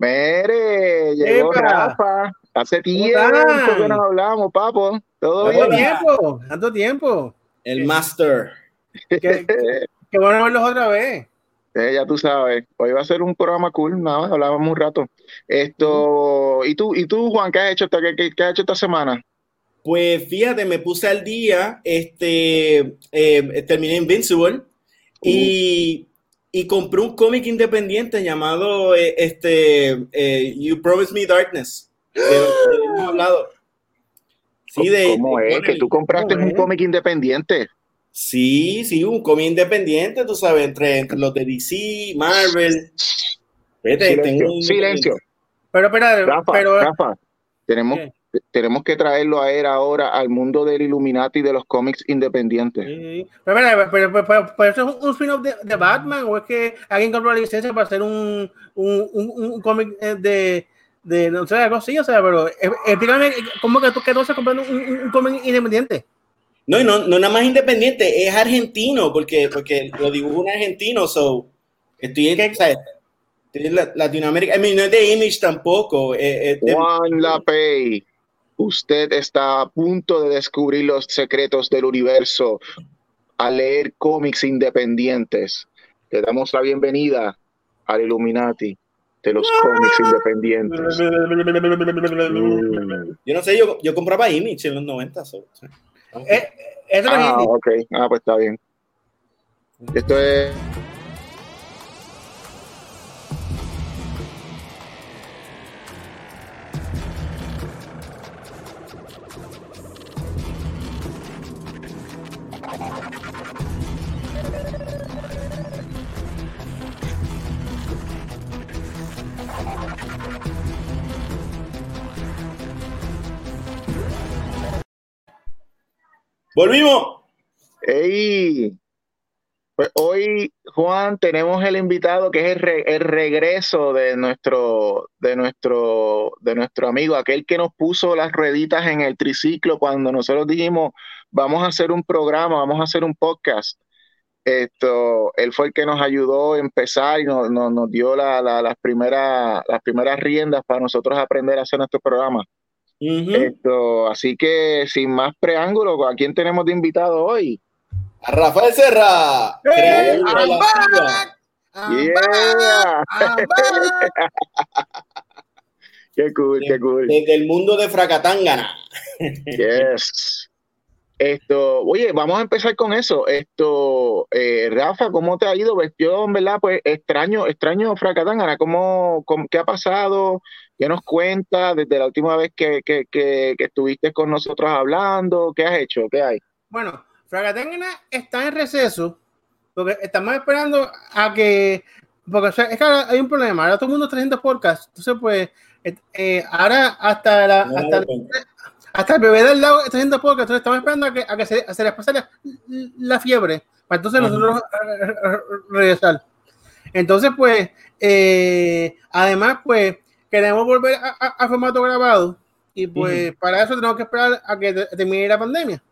Mere, llegó Epa. Rafa. Hace tiempo que nos hablamos, papo. Todo ¿Tanto bien. tiempo? ¿Tanto tiempo? El Master. Qué, qué bueno verlos otra vez. Eh, ya tú sabes, hoy va a ser un programa cool, nada, hablábamos un rato. Esto, ¿y tú, y tú, Juan, qué has hecho esta, qué, qué- qué has hecho esta semana? Pues fíjate, me puse al día, este, eh, terminé Invincible y, y compré un cómic independiente llamado eh, este, eh, You Promised Me Darkness. De hemos hablado. Sí, de, ¿Cómo de es? Que tú compraste ¿Cómo un cómic independiente. Sí, sí, un cómic independiente, tú sabes, entre, entre los de DC, Marvel. Vete, Silencio, tengo un silencio. Pero, espera, Rafa, pero, Rafa, tenemos, ¿Qué? Tenemos que traerlo a él ahora al mundo del Illuminati de los cómics independientes. Sí. Pero, pero, pero- pero- pero eso es un spin-off de, de Batman o es que alguien compró la licencia para hacer un, un, un, un cómic eh, de, de, no sé, algo así, o sea, pero eh, explícame cómo que tú, que estás comprando un, un- un cómic independiente. No, y no, no nada más independiente, es argentino, porque, porque lo dibujó un argentino, so estoy en, ¿Qué? o sea, estoy en la- Latinoamérica, I mean, no es de Image tampoco, eh, es de- Juan Lapey, usted está a punto de descubrir los secretos del universo al leer cómics independientes. Le damos la bienvenida al Illuminati de los cómics independientes. Mm. yo no sé, yo, yo compraba Image en los 90, so, o sea, Eh, eso no es Ah, ok. Ah, pues está bien. Esto es. ¡Volvimos! ¡Ey! Pues hoy, Juan, tenemos el invitado que es el regreso de nuestro, de nuestro, de nuestro amigo, aquel que nos puso las rueditas en el triciclo cuando nosotros dijimos vamos a hacer un programa, vamos a hacer un podcast. Esto, él fue el que nos ayudó a empezar y nos, nos- nos dio la- la- las primeras, las primeras riendas para nosotros aprender a hacer nuestro programa. Esto, así que sin más preámbulo, ¿a quién tenemos de invitado hoy? A Rafael Serra, ¡Eh! Yeah. back! I'm back! Qué cool, qué cool. desde el mundo de Fracatangana. Yes. Esto, oye, vamos a empezar con eso. Esto, eh, Rafa, ¿cómo te ha ido? En verdad, pues extraño, extraño Fracatangana. ¿Cómo, cómo- qué ha pasado? ¿Qué nos cuentas desde la última vez que, que, que, que estuviste con nosotros hablando? ¿Qué has hecho? ¿Qué hay? Bueno, Fragatengana está en receso porque estamos esperando a que. Porque o sea, es que ahora hay un problema. Ahora todo el mundo está haciendo podcast. Entonces, pues, eh, eh, ahora hasta, la, No hasta, cuenta. Hasta el bebé del lado está haciendo podcast. Entonces, estamos esperando a que, a que se, a se les pase la, la fiebre. Para entonces Ajá. nosotros eh, eh, regresar. Entonces, pues, eh, además, pues, queremos volver a, formato grabado. Y pues, para eso tenemos que esperar a que te- termine la pandemia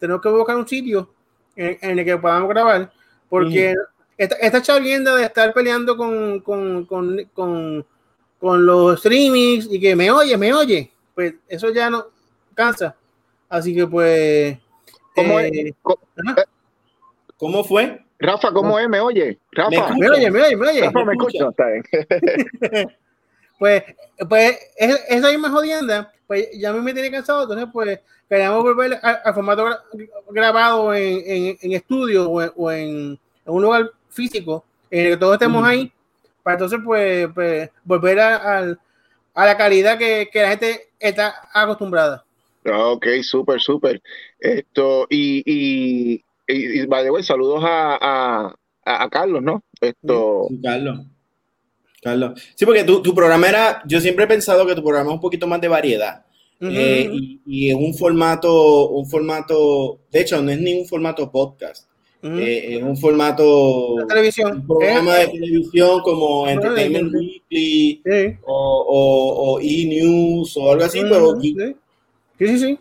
tenemos que buscar un sitio en, en el que podamos grabar, porque esta, esta chavienda de estar peleando con, con, con, con, con los streamings y que me oye, me oye, pues eso ya no cansa. Así que pues... ¿Cómo eh, ajá, ¿Cómo fue? Rafa, ¿cómo es? ¿Me oye? Rafa, me oye, me oye, me oye. Rafa, ¿me escucha? está bien. Pues, pues es- esa misma jodienda, pues ya me tiene cansado, entonces pues queríamos volver a- al formato gra- grabado en, en, en estudio o en, o en- en un lugar físico en el que todos estemos ahí, para entonces pues, pues, volver a, a la calidad que, que la gente está acostumbrada. Ok, súper, súper. Esto, y, y, y, y, by the way, saludos a, a, a, Carlos, ¿no? Esto, Sí, Carlos. Carlos. Sí, porque tu, tu programa era, yo siempre he pensado que tu programa es un poquito más de variedad. Eh, y, y es un formato, un formato, de hecho, no es ni un formato podcast, eh, es un formato, La televisión. un programa Eh, de televisión como eh, Entertainment eh, Weekly sí. o, o, o E-News o algo así, pero sí. Sí, sí.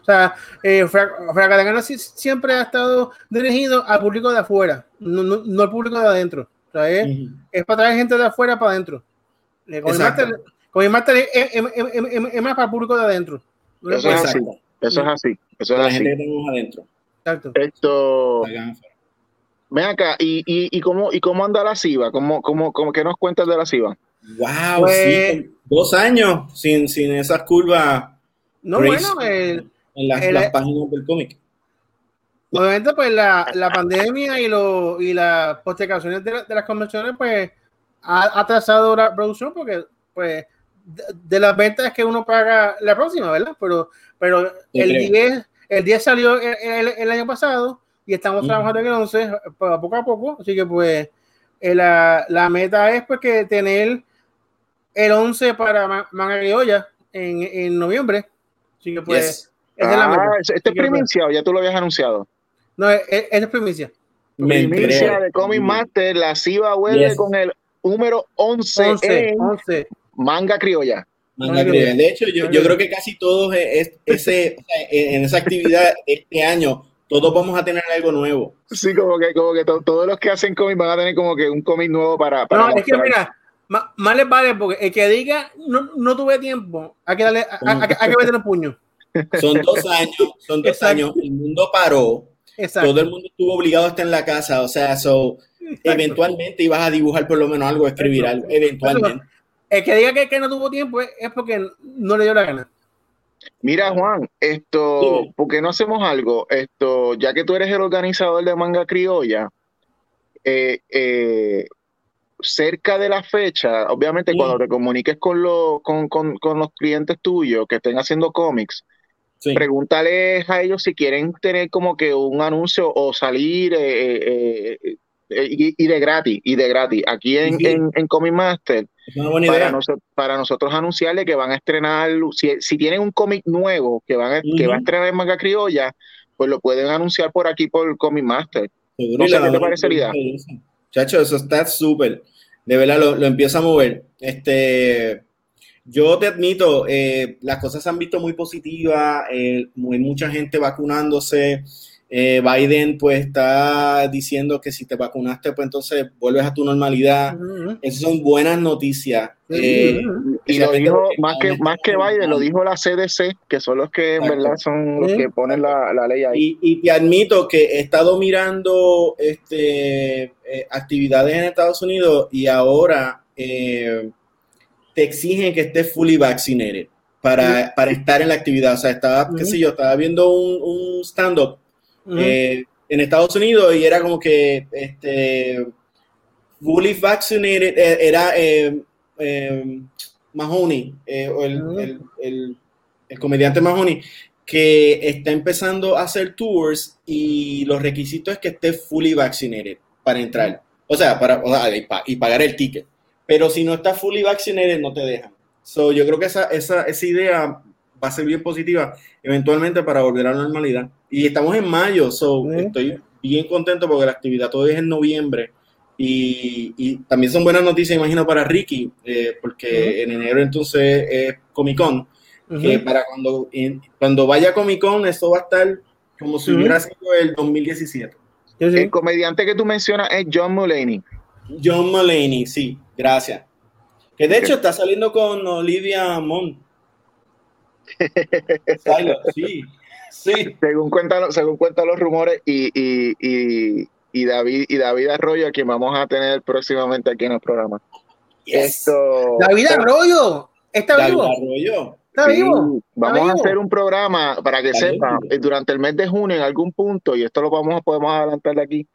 O sea, eh, Fra- Fracatangana sí- siempre ha estado dirigido al público de afuera, no, no, no al público de adentro. O sea, es, para traer gente de afuera para adentro. Comic Master, es, más para el público de adentro. Eso es así. Eso es así. Eso es así. adentro. Exacto. Esto. Ven acá, ¿y, y, y, cómo, ¿y cómo anda la CIVA? ¿Cómo, cómo, cómo, ¿Qué nos cuentas de la CIVA? Wow, pues, sí, dos años sin, sin esas curvas. No, bueno, en las, páginas del cómic. Obviamente, pues la, la pandemia y, lo, y las postergaciones de, de, las convenciones, pues ha atrasado la producción porque, pues, de, las ventas que uno paga la próxima, ¿verdad? Pero, pero el 10, el 10 salió el, el, año pasado y estamos trabajando en el 11 poco a poco, así que pues eh, la, la, meta es pues que tener el 11 para manga criolla en, en noviembre, así que pues es la meta. Ah, este es pues, primicia ya tú lo habías anunciado. No, es, es, primicia. Primicia de Comic Master, la CIVA vuelve con el número 11, 11, 11 manga criolla. Manga criolla. De hecho, yo, yo, creo que casi todos es, ese, en esa actividad este año, todos vamos a tener algo nuevo. Sí, como que, como que todos los que hacen cómic van a tener como que un cómic nuevo para, para No, es que mira, más les vale porque el que diga no, no tuve tiempo, hay que darle, hay, que meter el puño. Son dos años, son dos años, el mundo paró. Exacto. Todo el mundo estuvo obligado a estar en la casa, o sea, so, eventualmente ibas a dibujar por lo menos algo, escribir algo, eventualmente. El que diga que, no tuvo tiempo es, porque no le dio la gana. Mira, Juan, esto, ¿por qué no hacemos algo? Esto, ya que tú eres el organizador de Manga Criolla, eh, eh, cerca de la fecha, obviamente cuando te comuniques con, con, los clientes tuyos que estén haciendo cómics, pregúntales a ellos si quieren tener como que un anuncio o salir eh, y, de gratis, y de gratis. Aquí en, en Comic Master para, para, nosotros anunciarle que van a estrenar, si, si tienen un cómic nuevo que, van a, que va a estrenar en Manga Criolla, pues lo pueden anunciar por aquí por Comic Master. No sé qué te parecería. Chacho, eso está súper. De verdad lo, lo empieza a mover. Este, yo te admito, eh, las cosas se han visto muy positivas, eh, hay mucha gente vacunándose. Eh, Biden pues está diciendo que si te vacunaste, pues entonces vuelves a tu normalidad. Esas son buenas noticias. Eh, y lo dijo, más que, más que Biden, lo dijo la CDC, que son los que en verdad son los que ponen la, ley ahí. Y, te admito que he estado mirando este, eh, actividades en Estados Unidos y ahora te exigen que estés fully vaccinated para, para estar en la actividad. O sea, estaba, qué sé yo, estaba viendo un, un stand-up eh, en Estados Unidos y era como que este, fully vaccinated eh, era eh, Mahoney, el, el, comediante Mahoney, que está empezando a hacer tours y los requisitos es que esté fully vaccinated para entrar. O sea, para, y pagar el ticket. Pero si no está fully vaccinated, no te dejan. So, yo creo que esa, esa, esa idea va a ser bien positiva eventualmente para volver a la normalidad. Y estamos en mayo, so estoy bien contento porque la actividad todavía es en noviembre. Y, y también son buenas noticias, imagino, para Ricky, eh, porque en enero entonces es Comic Con. Que para cuando, cuando vaya a Comic Con, esto va a estar como si hubiera sido el 2017. El comediante que tú mencionas es John Mulaney. John Mulaney, sí, gracias. Que de hecho está saliendo con Olivia Munn sí, sí. Según cuentan, según cuentan los rumores y, y, y, David y David Arroyo, a quien vamos a tener próximamente aquí en el programa. Esto, David Arroyo, está vivo. Arroyo. Está vivo. Vamos a hacer un programa para que sepan eh, durante el mes de junio en algún punto, y esto lo vamos, podemos adelantar de aquí,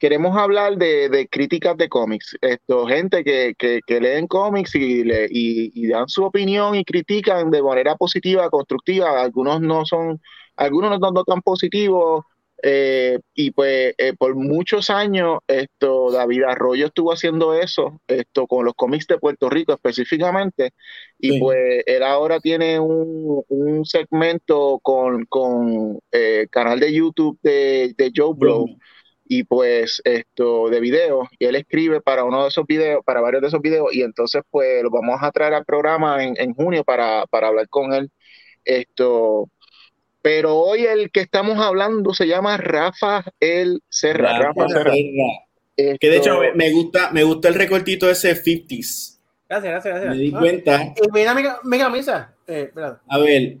queremos hablar de, críticas de cómics. Esto, gente que, que, leen cómics y, le, y, dan su opinión y critican de manera positiva, constructiva. Algunos no son, algunos no son tan positivos. Eh, y pues eh, por muchos años esto David Arroyo estuvo haciendo eso esto con los cómics de Puerto Rico específicamente y pues él ahora tiene un, un segmento con, con eh, canal de YouTube de, de Joe Blow y pues esto de videos y él escribe para uno de esos videos, para varios de esos videos y entonces pues lo vamos a traer al programa en, en junio para, para, hablar con él. Esto, pero hoy el que estamos hablando se llama Rafa El Serra. Rafa, Serra. que de hecho me gusta, me gusta el recortito ese 50s. Gracias, gracias, gracias. Me di cuenta. Y mira mi, mi camisa. Eh, a ver.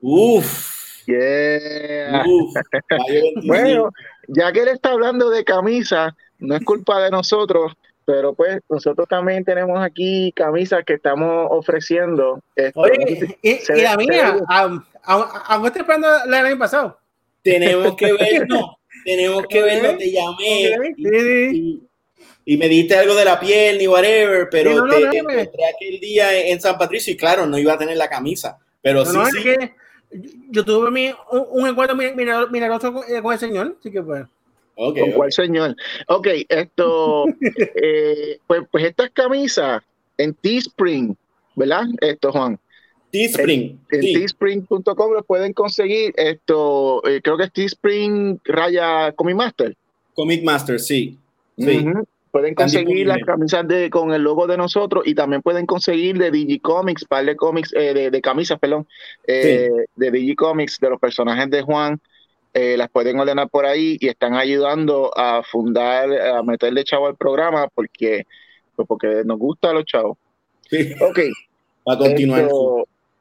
Uf. Yeah. Uf, bueno, ya que él está hablando de camisa, no es culpa de nosotros, pero pues nosotros también tenemos aquí camisas que estamos ofreciendo. Oye, y, la mía, aún estoy esperando la del año pasado. Tenemos que verlo, tenemos que verlo, te llamé. Y, me diste algo de la piel ni whatever, pero te, encontré aquel día en San Patricio y claro, no iba a tener la camisa, pero sí, sí. Yo tuve mi, un, encuentro milagroso con, con el señor, así que pues. Okay, ¿Con cuál señor? Ok, esto, eh, pues, pues estas camisas en Teespring, ¿verdad? Esto, Juan. Teespring. En, teespring.com lo pueden conseguir. Esto, eh, creo que es Teespring raya Comic Master. Comic Master, sí. sí. Pueden conseguir las camisas de, con el logo de nosotros y también pueden conseguir de Digicomics, par de cómics, eh, de, camisas, perdón, de Digicomics, de los personajes de Juan. Eh, las pueden ordenar por ahí y están ayudando a fundar, a meterle chavo al programa porque, pues porque nos gusta a los chavos. Sí. Ok. Va a continuar.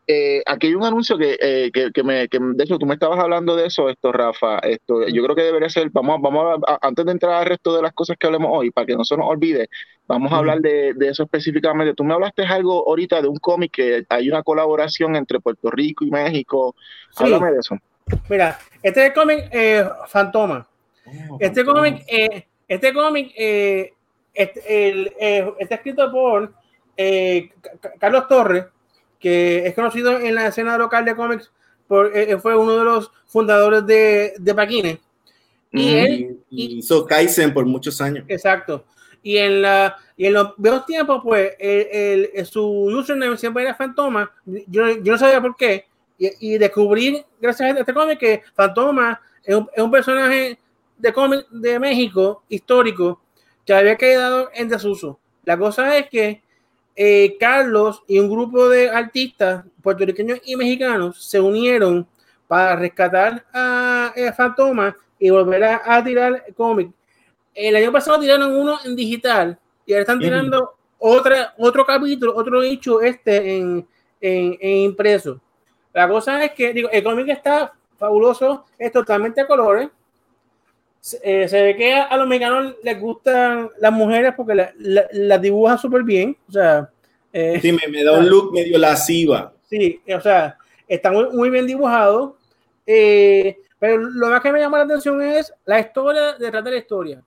Eh, aquí hay un anuncio eh, que, que, me, que, de hecho, tú me estabas hablando de eso, esto, Rafa. Esto, yo creo que debería ser, vamos, vamos a, antes de entrar al resto de las cosas que hablemos hoy, para que no se nos olvide, vamos a hablar de, de, eso específicamente. Tú me hablaste algo ahorita de un cómic que hay una colaboración entre Puerto Rico y México. Háblame de eso. Mira, este es el cómic eh, Fantoma. Oh, este cómic, eh, este cómic eh, este, está escrito por Carlos Torres, que es conocido en la escena local de cómics, por, fue uno de los fundadores de, de Paquines. Y él hizo Kaizen por muchos años. Exacto. Y en, la, y en los viejos tiempos, pues, el, el, su username siempre era Fantoma. Yo, yo no sabía por qué y, y descubrí, gracias a este cómic, que Fantoma es un, es un personaje de cómic de México histórico que había quedado en desuso. La cosa es que eh, Carlos y un grupo de artistas puertorriqueños y mexicanos se unieron para rescatar a, a Fantoma y volver a, a tirar cómic. El año pasado tiraron uno en digital y ahora están tirando otra, otro capítulo, otro hecho este en, en, en impreso. La cosa es que, digo, el cómic está fabuloso, es totalmente a colores. Se, eh, se ve que a, los mexicanos les gustan las mujeres porque las la, la dibujan súper bien. O sea, eh, sí, me, me, da un look medio lasciva. Sí, o sea, está muy, muy bien dibujado. Eh, pero lo más que me llama la atención es la historia detrás de la historia.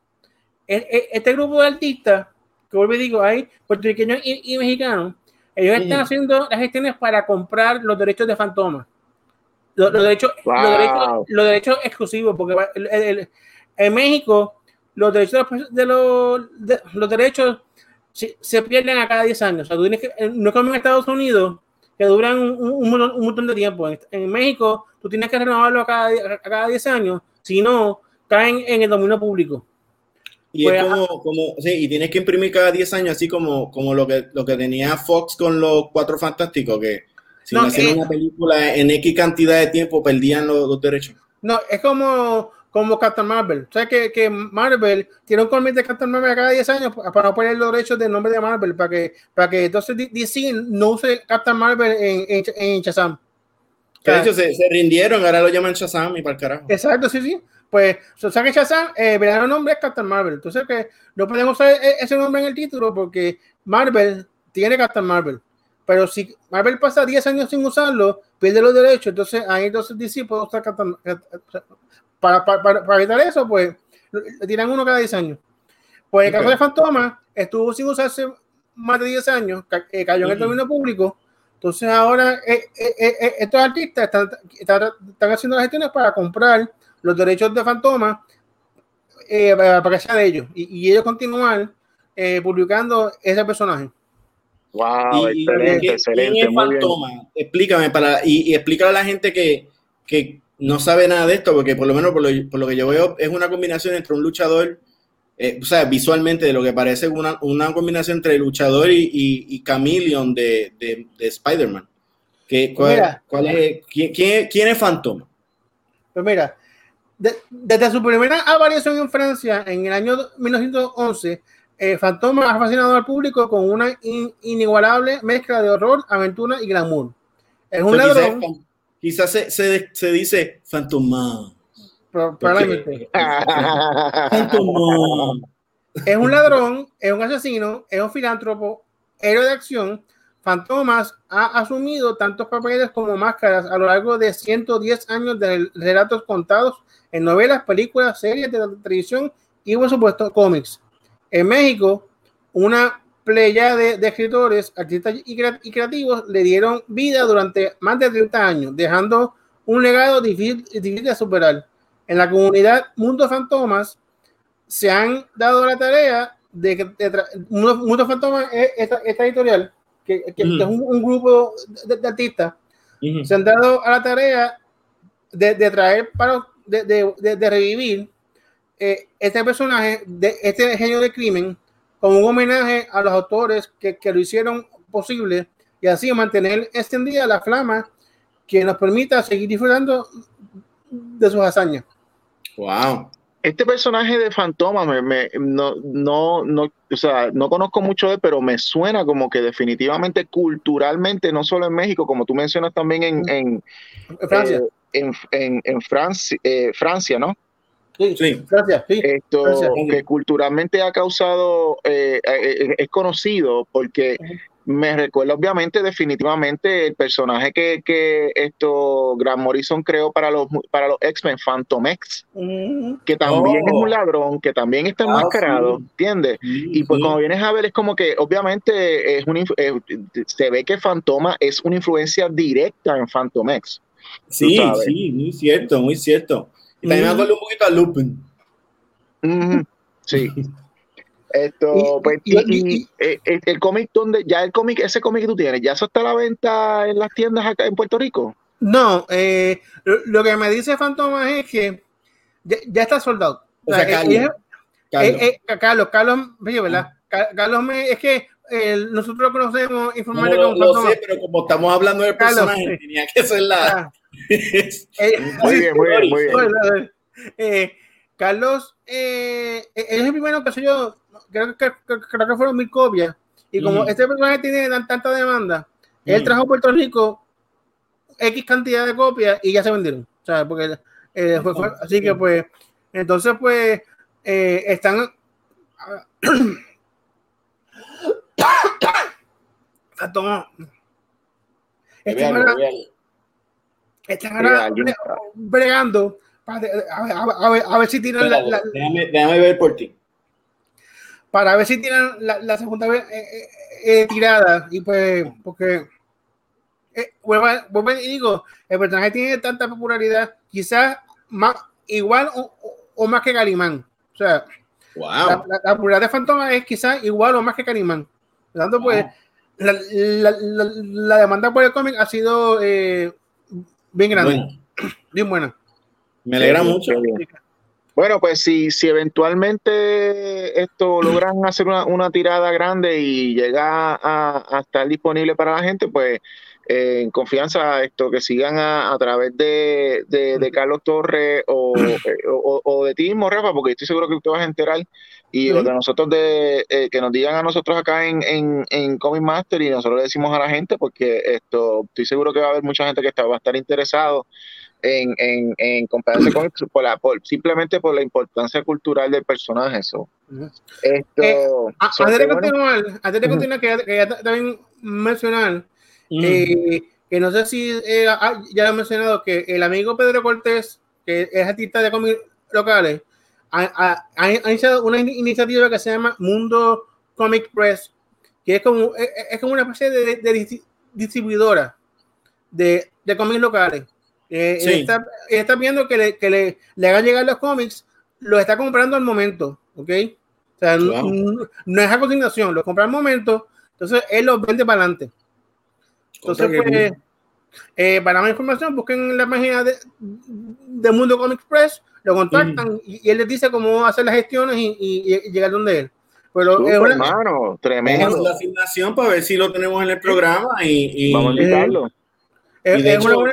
Este grupo de artistas, que vuelvo y digo, hay puertorriqueños y, y mexicanos, ellos están haciendo las gestiones para comprar los derechos de Fantoma. Los, los, derechos, wow. los, derechos, los, derechos, exclusivos, porque el, el, el, en México los derechos de los, de, los derechos se, se, pierden a cada 10 años. O sea, tú tienes que, no es como en Estados Unidos, que duran un, un, un, un montón de tiempo. En, en, México, tú tienes que renovarlo a cada, a cada 10 años, si no, caen en el dominio público. Y pues, es como, como sí, y tienes que imprimir cada 10 años, así como, como lo, que, lo que tenía Fox con los Cuatro Fantásticos, que si no, hacían eh, una película en X cantidad de tiempo perdían los, los, derechos. No, es como, como Captain Marvel. O sea, que, que Marvel tiene un cómic de Captain Marvel cada 10 años para no poner los derechos del nombre de Marvel, para que, para que entonces DC no use Captain Marvel en, en, en Shazam. De hecho, se, se, rindieron, ahora lo llaman Shazam y para el carajo. Exacto, sí, sí pues o sea que Shazam, eh, verdadero nombre es Captain Marvel. Entonces que no podemos usar e-, ese nombre en el título porque Marvel tiene Captain Marvel. Pero si Marvel pasa 10 años sin usarlo, pierde los derechos, entonces ahí entonces DC puede usar Captain para, para, para, para evitar eso, pues le tiran uno cada 10 años. Pues el okay. caso de Fantoma estuvo sin usarse más de 10 años, eh, cayó en el dominio público. Entonces ahora eh, eh, eh estos artistas están, están, están haciendo las gestiones para comprar los derechos de Fantoma eh, para que sea de ellos y, y ellos continúan eh, publicando ese personaje. Wow, y, excelente, ¿qué, excelente. ¿quién es Fantoma? Explícame para, y, y explícale a la gente que, que, no sabe nada de esto, porque por lo menos por lo, por lo que yo veo es una combinación entre un luchador, eh, o sea, visualmente de lo que parece una, una combinación entre luchador y, y, y Chameleon de, de, de Spider-Man. ¿Cuál, cuál es, quién, quién, quién es Fantoma? Pues mira, de, desde su primera aparición en Francia en el año 1911, eh, Fantoma ha fascinado al público con una inigualable mezcla de horror, aventura y glamour. Es un ladrón. Quizás, se, se, se, dice Fantoma. Es un ladrón, es un asesino, es un filántropo, héroe de acción. Fantomas ha asumido tantos papeles como máscaras a lo largo de 110 años de relatos contados en novelas, películas, series de televisión y, por supuesto, cómics. En México, una playa de, escritores, artistas y, creativos le dieron vida durante más de 30 años, dejando un legado difícil, difícil de superar. En la comunidad Mundo Fantomas se han dado la tarea de que Mundo, Fantomas es esta, editorial, que, es un, grupo de, artistas, se han dado a la tarea de, traer para de, revivir eh, este personaje, de este genio de crimen, como un homenaje a los autores que, que lo hicieron posible y así mantener extendida la flama que nos permita seguir disfrutando de sus hazañas. Wow. Este personaje de Fantoma me, no, no, no, o sea, no conozco mucho de él, pero me suena como que definitivamente culturalmente, no solo en México, como tú mencionas también en, en, Francia. Eh, en, en, Francia, eh, Francia, ¿no? Sí, sí. Francia, sí. Esto que culturalmente ha causado, eh, es conocido porque me recuerda obviamente definitivamente el personaje que, que esto Grant Morrison creó para los para los X-Men Phantom X mm. que también es un oh. ladrón que también está ah, enmascarado ¿entiendes? y pues como vienes a ver es como que obviamente es un, eh, se ve que Fantoma es una influencia directa en Phantom X sí, sí, muy cierto, muy cierto y también me acuerdo un poquito a Lupin sí Esto, pues, y, eh, el, cómic donde, ya el cómic, ese cómic que tú tienes, ¿ya eso está a la venta en las tiendas acá en Puerto Rico? No, eh, lo, que me dice Fantoma es que ya, está soldado. O sea, Carlos, Carlos. Carlos, ¿verdad? Carlos me, es que nosotros lo conocemos informalmente no, como lo sé, pero como estamos hablando del personaje, tenía que ser la. Ah. muy bien, muy bien, muy bien. Eh, Carlos, eh, es el primero que soy yo creo que, creo que fueron mil copias. Y como este personaje tiene tanta demanda, él trajo a Puerto Rico X cantidad de copias y ya se vendieron. Sea, porque eh, así que pues, entonces pues eh, están están, están bregando a, ver, a, ver, si tienen la, déjame ver por ti para ver si tienen la, segunda vez eh, eh, eh, tirada. Y pues, porque, vuelvo, y digo, el personaje tiene tanta popularidad, quizás más, igual o, más que Galimán. O sea, la, popularidad de Fantoma es quizás igual o más que. Por tanto, pues, la, demanda por el cómic ha sido bien grande, bien buena. Me alegra mucho. Bueno, pues si, si eventualmente esto logran hacer una, tirada grande y llega a, estar disponible para la gente, pues eh, en confianza esto que sigan a, través de, de, Carlos Torres o, o, de ti mismo, Rafa, porque estoy seguro que te vas a enterar y lo de nosotros de eh, que nos digan a nosotros acá en, en, en Comic Master y nosotros le decimos a la gente porque esto estoy seguro que va a haber mucha gente que está, va a estar interesado en, en, en compararse con por la, por, simplemente por la importancia cultural del personaje. Esto, eh, antes, de continuar, antes de continuar, que, ya también mencionar eh, que no sé si eh, ah, ya lo he mencionado, que el amigo Pedro Cortés, que es artista de cómics locales, ha, iniciado una iniciativa que se llama Mundo Comic Press, que es como, es, como una especie de, de distribuidora de, de cómics locales. Eh, está, está, viendo que, le, que le, le, hagan llegar los cómics, los está comprando al momento, ¿ok? O sea, no, es a continuación, los compra al momento, entonces él los vende para adelante. Entonces, pues, eh, para más información, busquen la página de, de Mundo Comics Press, lo contactan y, él les dice cómo hacer las gestiones y, y, llegar donde él. Pero es una, hermano, tremendo. la asignación para ver si lo tenemos en el programa y, vamos a invitarlo. Es, es, una buena,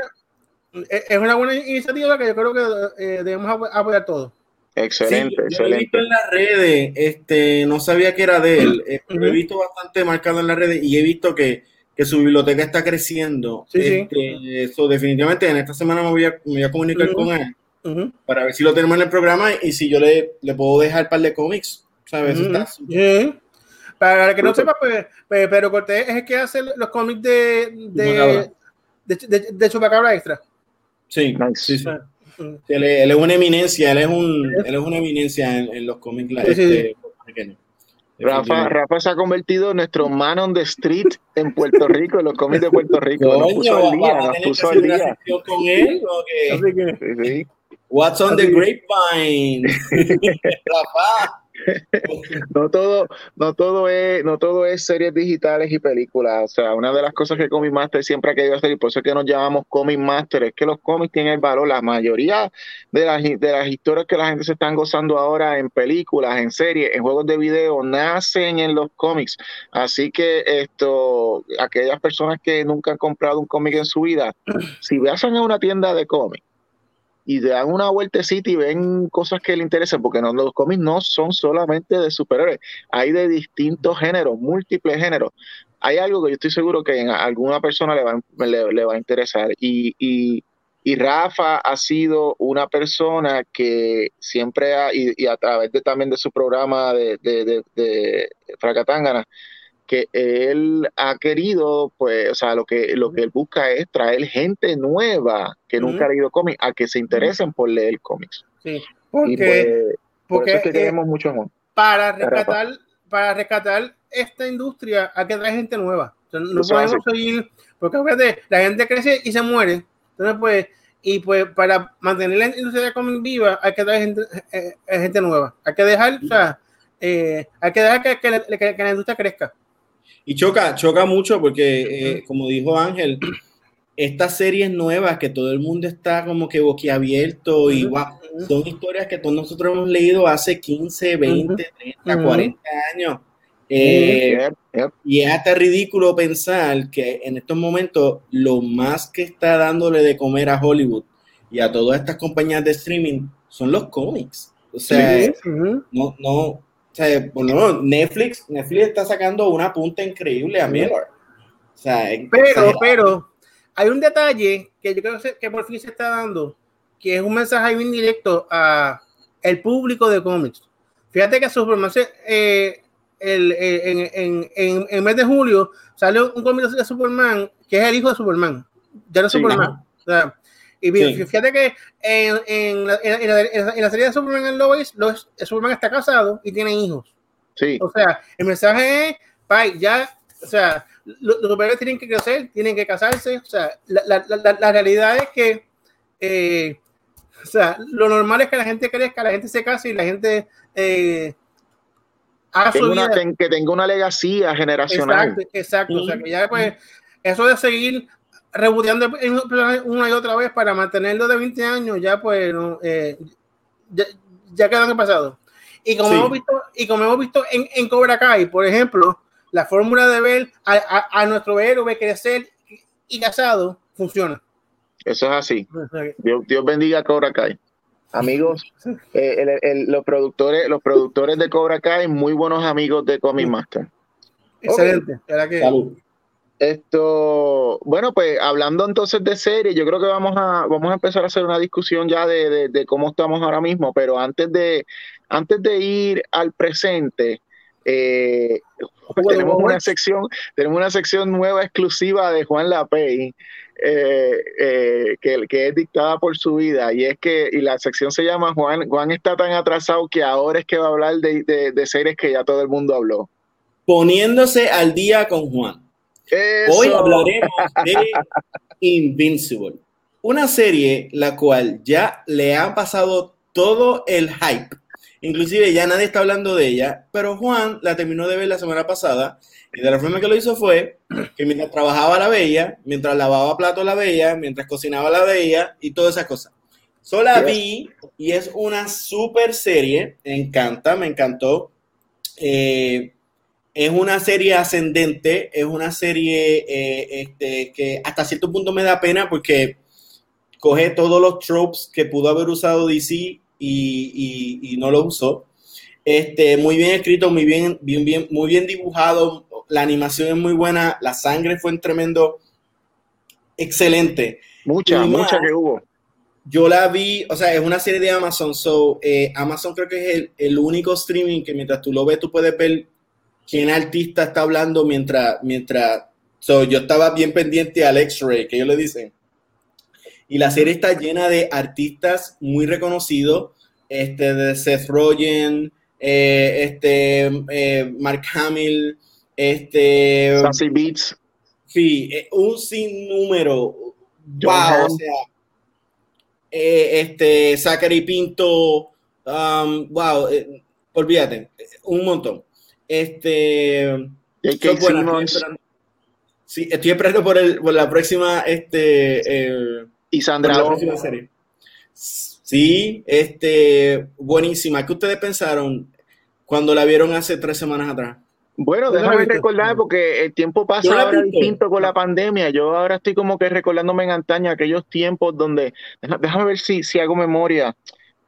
es una buena iniciativa que yo creo que eh, debemos apoyar todos. Excelente, Sí, yo- excelente. lo he visto en las redes, este, no sabía que era de él. eh, Lo he visto bastante marcado en las redes y he visto que, que su biblioteca está creciendo. Sí, sí. Este, Eso definitivamente en esta semana me voy a, me voy a comunicar Ujú. con él Para ver si lo tenemos en el programa y si yo le, le puedo dejar un par de cómics. ¿Sabes? Está. Para el que no sepa, pues, pues, Pedro Cortés es el que hace los cómics de, de, Chupacabra. de, de, de Chupacabra Extra. Sí, Nice. sí, sí. Ujú. Él, es, él es una eminencia, él es, un, él es una eminencia en, en los cómics Sí, sí, este, puertorriqueños. Rafa. Rafa se ha convertido en nuestro man on the street en Puerto Rico, en los cómics de Puerto Rico. Nos puso al día, nos puso al día. con él. Así que, Sí, sí. What's on the grapevine? Rafa. No todo, no todo es, no todo es series digitales y películas. O sea, una de las cosas que Comic Master siempre ha querido hacer, y por eso es que nos llamamos Comic Master, es que los cómics tienen el valor. La mayoría de las, de las historias que la gente se están gozando ahora en películas, en series, en juegos de video, nacen en los cómics. Así que esto, aquellas personas que nunca han comprado un cómic en su vida, si vayan a una tienda de cómics y dan una vueltecita y ven cosas que les interesan, porque no, los cómics no son solamente de superhéroes, hay de distintos géneros, múltiples géneros. Hay algo que yo estoy seguro que a alguna persona le va, le, le va a interesar. Y, y, y Rafa ha sido una persona que siempre ha, y, a través de, también de su programa de, de, de, de Fracatángana, que él ha querido, pues, o sea, lo que, lo que él busca es traer gente nueva que nunca ha leído cómics a que se interesen por leer cómics. sí. Y Porque, pues, por porque eso es que eh, queremos mucho amor. para rescatar, para rescatar esta industria hay que traer gente nueva. No Eso podemos seguir, porque acuérdate, la gente crece y se muere. Entonces, pues, y pues para mantener la industria de cómic viva hay que traer gente, eh, eh, gente nueva. Hay que dejar, o sea, eh, hay que dejar que, que la- que- que la industria crezca. Y choca, choca mucho porque, eh, como dijo Ángel, estas series nuevas que todo el mundo está como que boquiabierto y wow, son historias que todos nosotros hemos leído hace 15, 20, 30, Ujú. 40 años. Eh. Y es hasta ridículo pensar que en estos momentos lo más que está dándole de comer a Hollywood y a todas estas compañías de streaming son los cómics. O sea, ujú. no, sea, menos Netflix, Netflix está sacando una punta increíble a Miller. O sea, Pero, pero, hay un detalle que yo creo que, que por fin se está dando, que es un mensaje bien directo a el público de cómics. Fíjate que Superman, se- eh, el, en, en, en, en el mes de julio salió un cómic de Superman que es el hijo de Superman. Ya no es Sí, Superman. O sea, y Sí. fíjate que en, en, la, en, la, en serie de Superman en Lois, Lois, Superman está casado y tiene hijos. Sí, O sea, el mensaje es, bye, ya, o sea, lo- los superhéroes tienen que crecer, tienen que casarse, o sea, la, la, la, la realidad es que, eh, o sea, lo normal es que la gente crezca, la gente se case y la gente eh, haga su una- vida. que tenga una legacía generacional. Exacto, exacto, o sea, que ya pues, eso de seguir reboteando una y otra vez para mantenerlo de 20 años, ya pues, no, eh, ya, ya quedó en el pasado. Y como Sí. hemos visto, y como hemos visto en, en Cobra Kai, por ejemplo, la fórmula de ver a, a, a nuestro héroe crecer y casado funciona. Eso es así. Dios, Dios bendiga a Cobra Kai. Amigos, eh, el- el- los productores, los productores de Cobra Kai, muy buenos amigos de Comic Master. Excelente. ¿verdad que? Salud. Esto, bueno, pues hablando entonces de series, yo creo que vamos a, vamos a empezar a hacer una discusión ya de, de- de cómo estamos ahora mismo, pero antes de, antes de ir al presente, eh, tenemos una sección, tenemos una sección nueva exclusiva de Juan Lapey, eh, eh, que, que es dictada por su vida, y es que, y la sección se llama Juan, Juan está tan atrasado que ahora es que va a hablar de, de, de series que ya todo el mundo habló. Poniéndose al día con Juan. Hoy hablaremos de Invincible, una serie la cual ya le ha pasado todo el hype. Inclusive ya nadie está hablando de ella, pero Juan la terminó de ver la semana pasada y de la forma que lo hizo fue que mientras trabajaba la veía, mientras lavaba platos la veía, mientras cocinaba la veía y todas esas cosas. Sola Yes. vi y es una super serie, me encanta, me encantó. Eh, es una serie ascendente, es una serie eh, este, que hasta cierto punto me da pena porque coge todos los tropes que pudo haber usado DC y, y, no lo usó. Este, muy bien escrito, muy bien, bien, bien, muy bien dibujado, la animación es muy buena, la sangre fue en tremendo, excelente. Mucha, mucha que hubo. Yo la vi, o sea, es una serie de Amazon, so eh, Amazon creo que es el, el, único streaming que mientras tú lo ves, tú puedes ver quién artista está hablando mientras, mientras, so, yo estaba bien pendiente al X-Ray, que ellos le dicen. Y la serie está llena de artistas muy reconocidos, este, de Seth Rogen, eh, este, eh, Mark Hamill, este... Sassy Beats. Sí, eh, un sinnúmero. wow, o sea, este, Zachary Pinto, um, wow, olvídate, un montón. Este... sí, estoy esperando por, el, por la próxima, este... Y Sandra Sí, este, buenísima. ¿Qué ustedes pensaron cuando la vieron hace tres semanas atrás? Bueno, déjame recordar porque el tiempo pasa ahora distinto con la pandemia. Yo ahora estoy como que recordándome en antaño aquellos tiempos donde, déjame ver si, si hago memoria.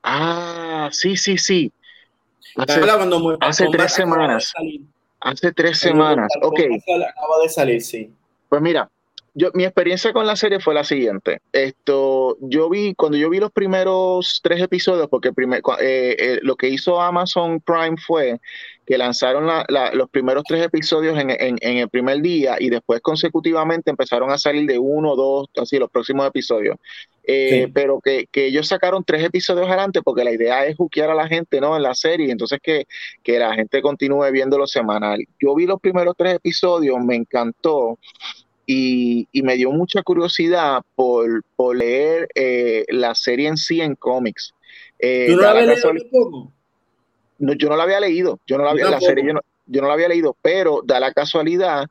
Ah, sí, sí, sí. Hace, hace tres semanas. Hace tres semanas. Ok. Acaba de salir, sí. Pues mira, yo, mi experiencia con la serie fue la siguiente. Esto, yo vi, cuando yo vi los primeros tres episodios, porque primer, eh, eh, lo que hizo Amazon Prime fue que lanzaron los primeros tres episodios en, el primer día y después consecutivamente empezaron a salir de uno, dos, así los próximos episodios. Eh, pero que, ellos sacaron tres episodios adelante porque la idea es juquear a la gente ¿no? en la serie, entonces que, que la gente continúe viéndolo semanal. Yo vi los primeros tres episodios, me encantó y, me dio mucha curiosidad por, leer eh, la serie en sí en cómics. Eh, ¿Tú no la habías leído no, yo no la había leído, yo no la, había, la serie yo no, la había leído, pero da la casualidad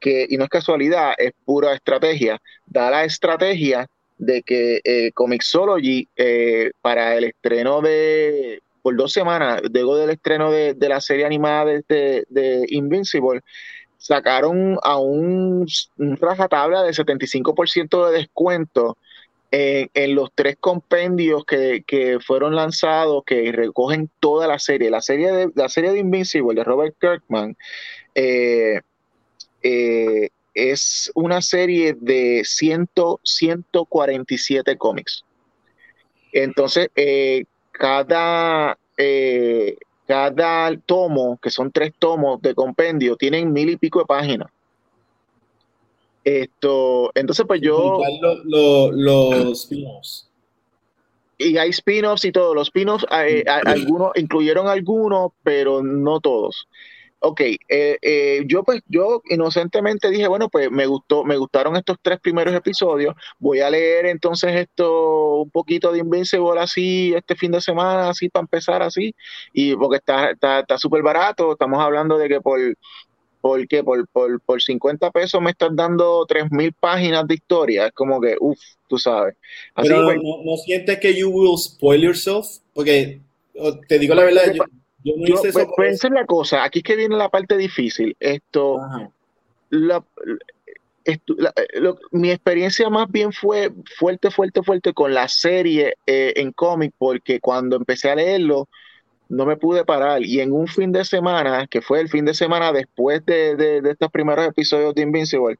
que, y no es casualidad, es pura estrategia, da la estrategia de que eh, Comixology eh, para el estreno de, por dos semanas, luego del estreno de, la serie animada de, de Invincible, sacaron a un, rajatabla de 75% de descuento en, los tres compendios que, fueron lanzados que recogen toda la serie. La serie de, la serie de Invincible de Robert Kirkman eh, eh, es una serie de 100, 147 cómics. Entonces, eh, cada, cada tomo, que son tres tomos de compendio, tienen mil y pico de páginas. Esto, entonces pues yo... los spin-offs. Y hay spin-offs y todos los spin-offs, eh, algunos, incluyeron algunos, pero no todos. Ok, eh, eh, yo pues yo inocentemente dije, bueno, pues me gustó, me gustaron estos tres primeros episodios, voy a leer entonces esto un poquito de Invincible así este fin de semana, así para empezar así, y porque está está súper barato, estamos hablando de que por por, por, por, por 50 pesos me estás dando 3.000 páginas de historia, es como que, uff, tú sabes. Pero pues no, no, sientes que you will spoil yourself? Porque te digo la verdad, yo, yo no hice eso. Pues, la cosa, aquí es que viene la parte difícil. Esto, mi experiencia más bien fue fuerte, fuerte, fuerte con la serie eh, en cómic, porque cuando empecé a leerlo, no me pude parar. Y en un fin de semana, que fue el fin de semana después de, estos primeros episodios de Invincible,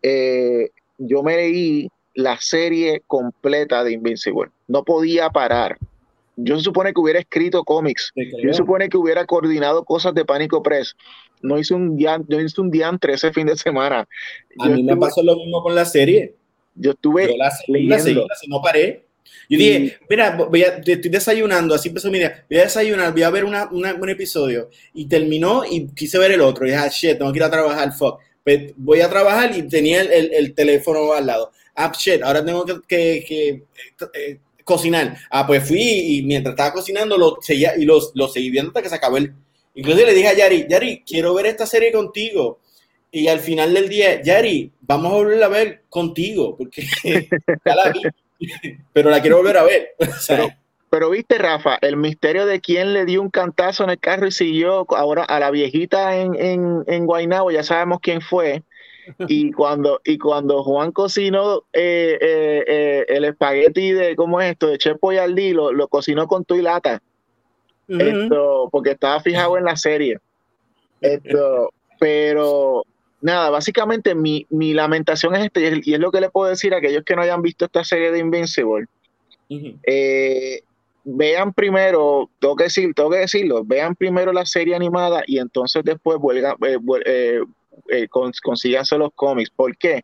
eh, yo me leí la serie completa de Invincible. No podía parar yo se supone que hubiera escrito cómics, yo se supone que hubiera coordinado cosas de Pánico Press. No hice un día, yo hice un diantre ese fin de semana. A mí me pasó lo mismo con la serie. Yo estuve yo la, leyendo. no paré. Yo dije, mira, voy a, estoy desayunando, así empezó mi día, voy a desayunar, voy a ver una, un episodio. Y terminó y quise ver el otro. Y dije, ah, shit, tengo que ir a trabajar, fuck. Pues voy a trabajar y tenía el, el, teléfono al lado. Ah, shit, ahora tengo que, que, que eh, cocinar. Ah, pues fui y mientras estaba cocinando lo seguía y los, lo seguí viendo hasta que se acabó el. Incluso le dije a Yari, Yari, quiero ver esta serie contigo. Y al final del día, Yari, vamos a volver a ver contigo, porque ya la vi, pero la quiero volver a ver. pero, viste, Rafa, el misterio de quién le dio un cantazo en el carro y siguió ahora a la viejita en, en, en Guaynabo, ya sabemos quién fue. Y cuando, y cuando Juan cocinó eh, eh, eh, el espagueti de, ¿cómo es esto? De Chef Boyardee, lo, lo cocinó con tu y lata. Esto, porque estaba fijado en la serie. Esto, pero nada, básicamente mi, mi lamentación es este, y es lo que le puedo decir a aquellos que no hayan visto esta serie de Invincible. vean primero, tengo que, decir, tengo que decirlo, vean primero la serie animada y entonces después vuelvan, eh, consíganse los cómics. ¿Por qué?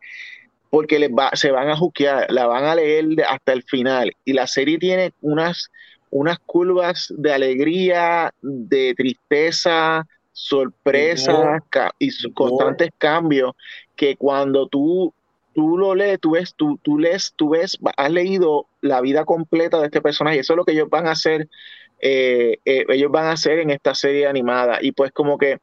Porque les va, se van a juquear, la van a leer hasta el final. Y la serie tiene unas, unas curvas de alegría, de tristeza, sorpresa y constantes cambios que cuando tú tú lo lees, tú ves, tú, tú lees, tú ves, has leído la vida completa de este personaje. Eso es lo que ellos van a hacer, eh, eh, ellos van a hacer en esta serie animada. Y pues como que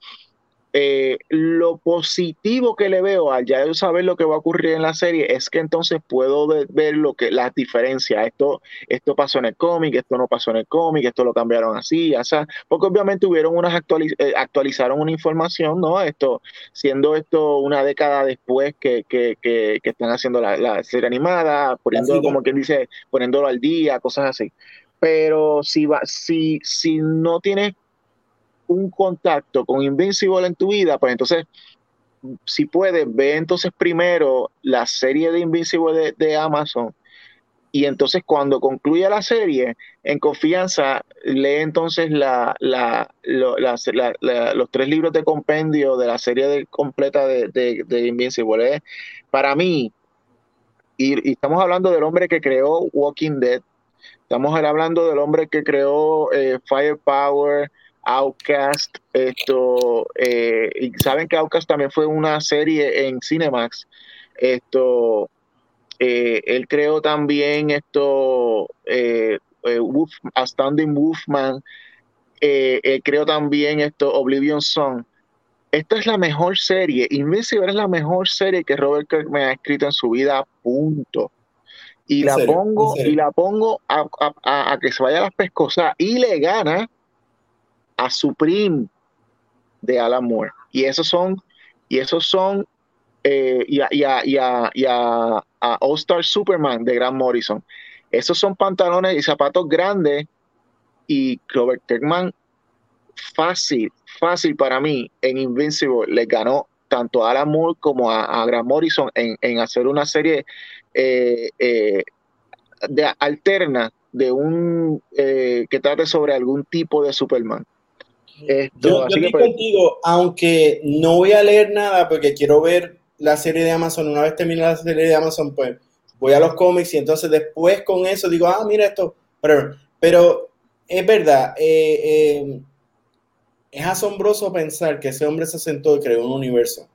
eh, lo positivo que le veo al ya saber lo que va a ocurrir en la serie es que entonces puedo ver lo que las diferencias. Esto, esto pasó en el cómic, esto no pasó en el cómic, esto lo cambiaron así, o sea, porque obviamente hubieron unas eh, actualizaron una información, ¿no? Esto, siendo esto una década después que, que, que, están haciendo la, serie animada, poniendo, como quien dice, poniéndolo al día, cosas así. Pero si va, si, si no tienes un contacto con Invincible en tu vida, pues entonces, si puedes, ve entonces primero la serie de Invincible de, Amazon y entonces cuando concluya la serie, en confianza, lee entonces la, los tres libros de compendio de la serie completa de, de, Invincible. Para mí, y, estamos hablando del hombre que creó Walking Dead, estamos hablando del hombre que creó eh, Firepower, Outcast, esto, eh, y saben que Outcast también fue una serie en Cinemax, esto, eh, él creó también esto, eh, eh Wolf, Astounding Wolfman, él creó también esto, Oblivion Song. Esta es la mejor serie, Invincible es la mejor serie que Robert Kirk me ha escrito en su vida, punto. Y la pongo, y la pongo a, a, que se vaya a las pescosas y le gana a Supreme de Alan Moore. Y esos son, y esos son, eh, y, a, y, a, y, a, All Star Superman de Grant Morrison. Esos son pantalones y zapatos grandes y Robert Kirkman fácil, fácil para mí en Invincible le ganó tanto a Alan Moore como a, Grant Morrison en, hacer una serie eh, eh, de alterna de un que trate sobre algún tipo de Superman yo, estoy pues, contigo, aunque no voy a leer nada porque quiero ver la serie de Amazon. Una vez termine la serie de Amazon, pues voy a los cómics y entonces después con eso digo, ah, mira esto. Pero, pero es verdad, eh, eh, es asombroso pensar que ese hombre se sentó y creó un universo.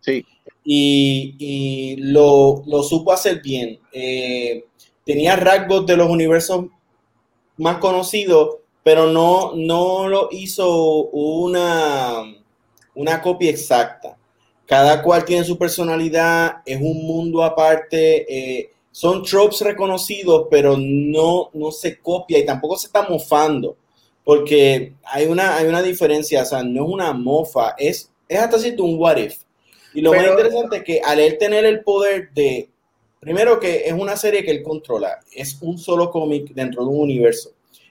Sí. Y, y lo, lo, supo hacer bien. Eh, tenía rasgos de los universos más conocidos, pero no, no lo hizo una, una copia exacta. Cada cual tiene su personalidad, es un mundo aparte, eh, son tropes reconocidos, pero no, no se copia y tampoco se está mofando, porque hay una, hay una diferencia, o sea, no es una mofa, es, es hasta cierto un what if. Y lo más interesante es que al él tener el poder de, primero que es una serie que él controla, es un solo cómic dentro de un universo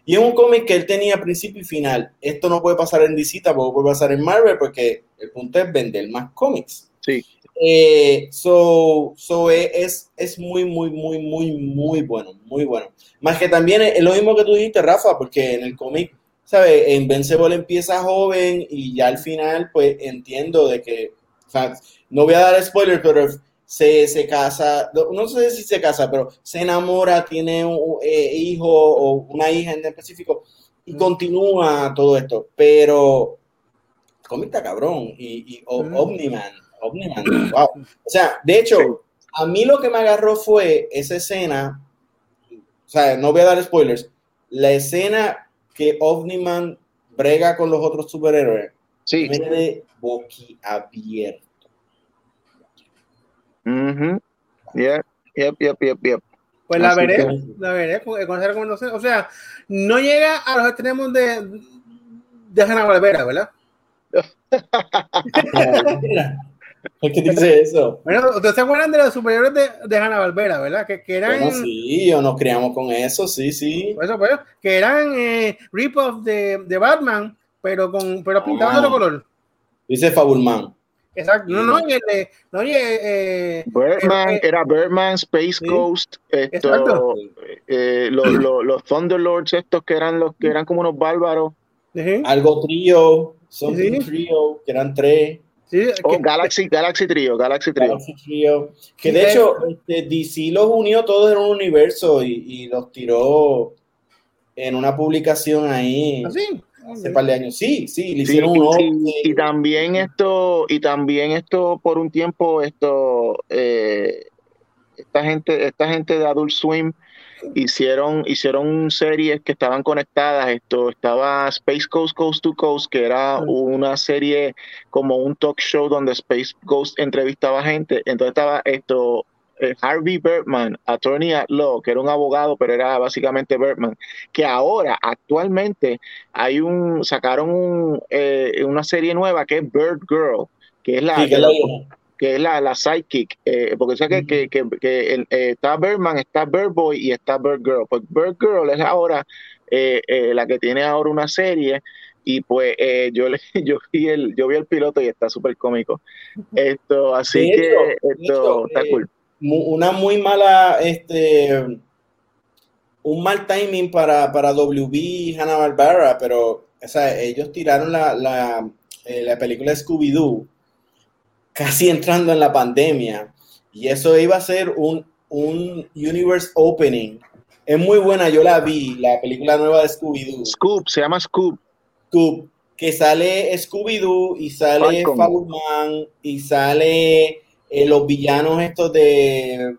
y es un cómic que él tenía principio y final. Esto no puede pasar en DC, tampoco puede pasar en Marvel, porque el punto es vender más cómics. Sí. Eh, so, so es, es muy, muy, muy, muy, muy bueno, muy bueno. Más que también es lo mismo que tú dijiste, Rafa, porque en el cómic, ¿sabes? Invincible empieza joven y ya al final, pues entiendo de que, o sea, no voy a dar spoilers, pero se, se casa, no sé si se casa, pero se enamora, tiene un eh, hijo o una hija en específico y continúa todo esto. Pero comita cabrón y, y Omniman, Omniman, wow. O sea, de hecho, a mí lo que me agarró fue esa escena, o sea, no voy a dar spoilers, la escena que Omniman brega con los otros superhéroes. Sí. Me de boquiabierto. Yep, yep, yep, yep, yep. Pues la veré, la veré con, esa recomendación. O sea, no llega a los extremos de, de Hanna Barbera, ¿verdad? ¿Por qué dice eso? Bueno, ustedes se acuerdan de los superiores de, de Hanna Barbera, ¿verdad? Que, que eran. Bueno, sí, yo nos criamos con eso, sí, sí. Por eso, pues, que eran eh, rip-off de, de Batman, pero con pero pintados de otro color. Dice Fabulman. Exacto. No, no, y el de- no, y, eh, eh, Birdman, eh, era Birdman, Space Sí. Ghost, esto, eh, los, los, los Thunderlords estos que eran los que eran como unos bárbaros. sí, Algo trío, Something Sí. Trio, que eran tres. sí, Oh, que- Galaxy, Galaxy Trio, Galaxy Trio. Galaxy Trio. Que de hecho, este, DC los unió todos en un universo y, y los tiró en una publicación ahí así. Hace par de años. Sí, sí, le hicieron y, también esto, y también esto por un tiempo, esto, eh, esta gente, esta gente de Adult Swim hicieron, hicieron series que estaban conectadas. Esto estaba Space Coast Coast to Coast, que era una serie como un talk show donde Space Ghost entrevistaba gente. Entonces estaba esto. Eh, Harvey Bergman, attorney at law, que era un abogado, pero era básicamente Bergman, que ahora, actualmente, hay un, sacaron un, eh, una serie nueva que es Bird Girl, que es la, Sí, que la- que es la, la sidekick, eh, porque sé que, que, que, que el- eh, está Birdman, está Bird Boy y está Bird Girl. Pues Bird Girl es ahora la que tiene ahora una serie y pues eh, yo le, yo vi el yo vi el piloto y está súper cómico. Esto, así que esto hecho, está eh, cool. Una muy mala, este, un mal timing para, para WB y Hanna-Barbera, pero o sea, ellos tiraron la, la, eh, la película Scooby-Doo casi entrando en la pandemia y eso iba a ser un, un universe opening. Es muy buena, yo la vi, la película nueva de Scooby-Doo. Scoop, se llama Scoop. Scoop, que sale Scooby-Doo y sale Falcon. Fabulman y sale eh, los villanos estos de...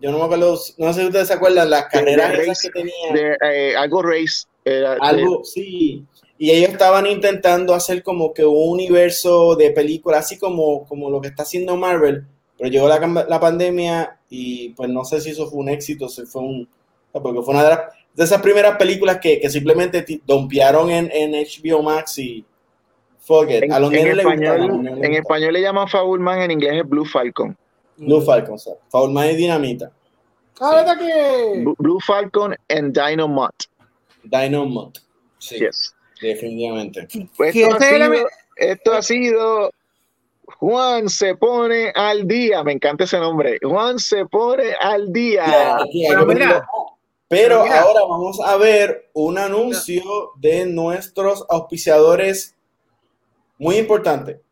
Yo no me acuerdo, no sé si ustedes se acuerdan, las carreras de esas race, que tenían. De, eh, algo Race. de- Algo, sí. Y ellos estaban intentando hacer como que un universo de películas, así como, como lo que está haciendo Marvel, pero llegó la, la pandemia y pues no sé si eso fue un éxito, si fue un... Porque fue una de, las- de esas primeras películas que, que simplemente dompearon en, en HBO Max y... Fuck it. en, A los en nenes les gusta, a los español, en le llaman Fabulman, en inglés es Blue Falcon. Blue Falcon, o sea, Faulman y Dinamita. Ah, ¿verdad que? Blue- Falcon and Dynamot. Dynamite. Sí, Yes. definitivamente. Pues esto, ha sido, esto ha sido Juan se pone al día. Me encanta ese nombre. Juan se pone al día. Pero mira, mira. ahora vamos a ver un anuncio de nuestros auspiciadores muy importante.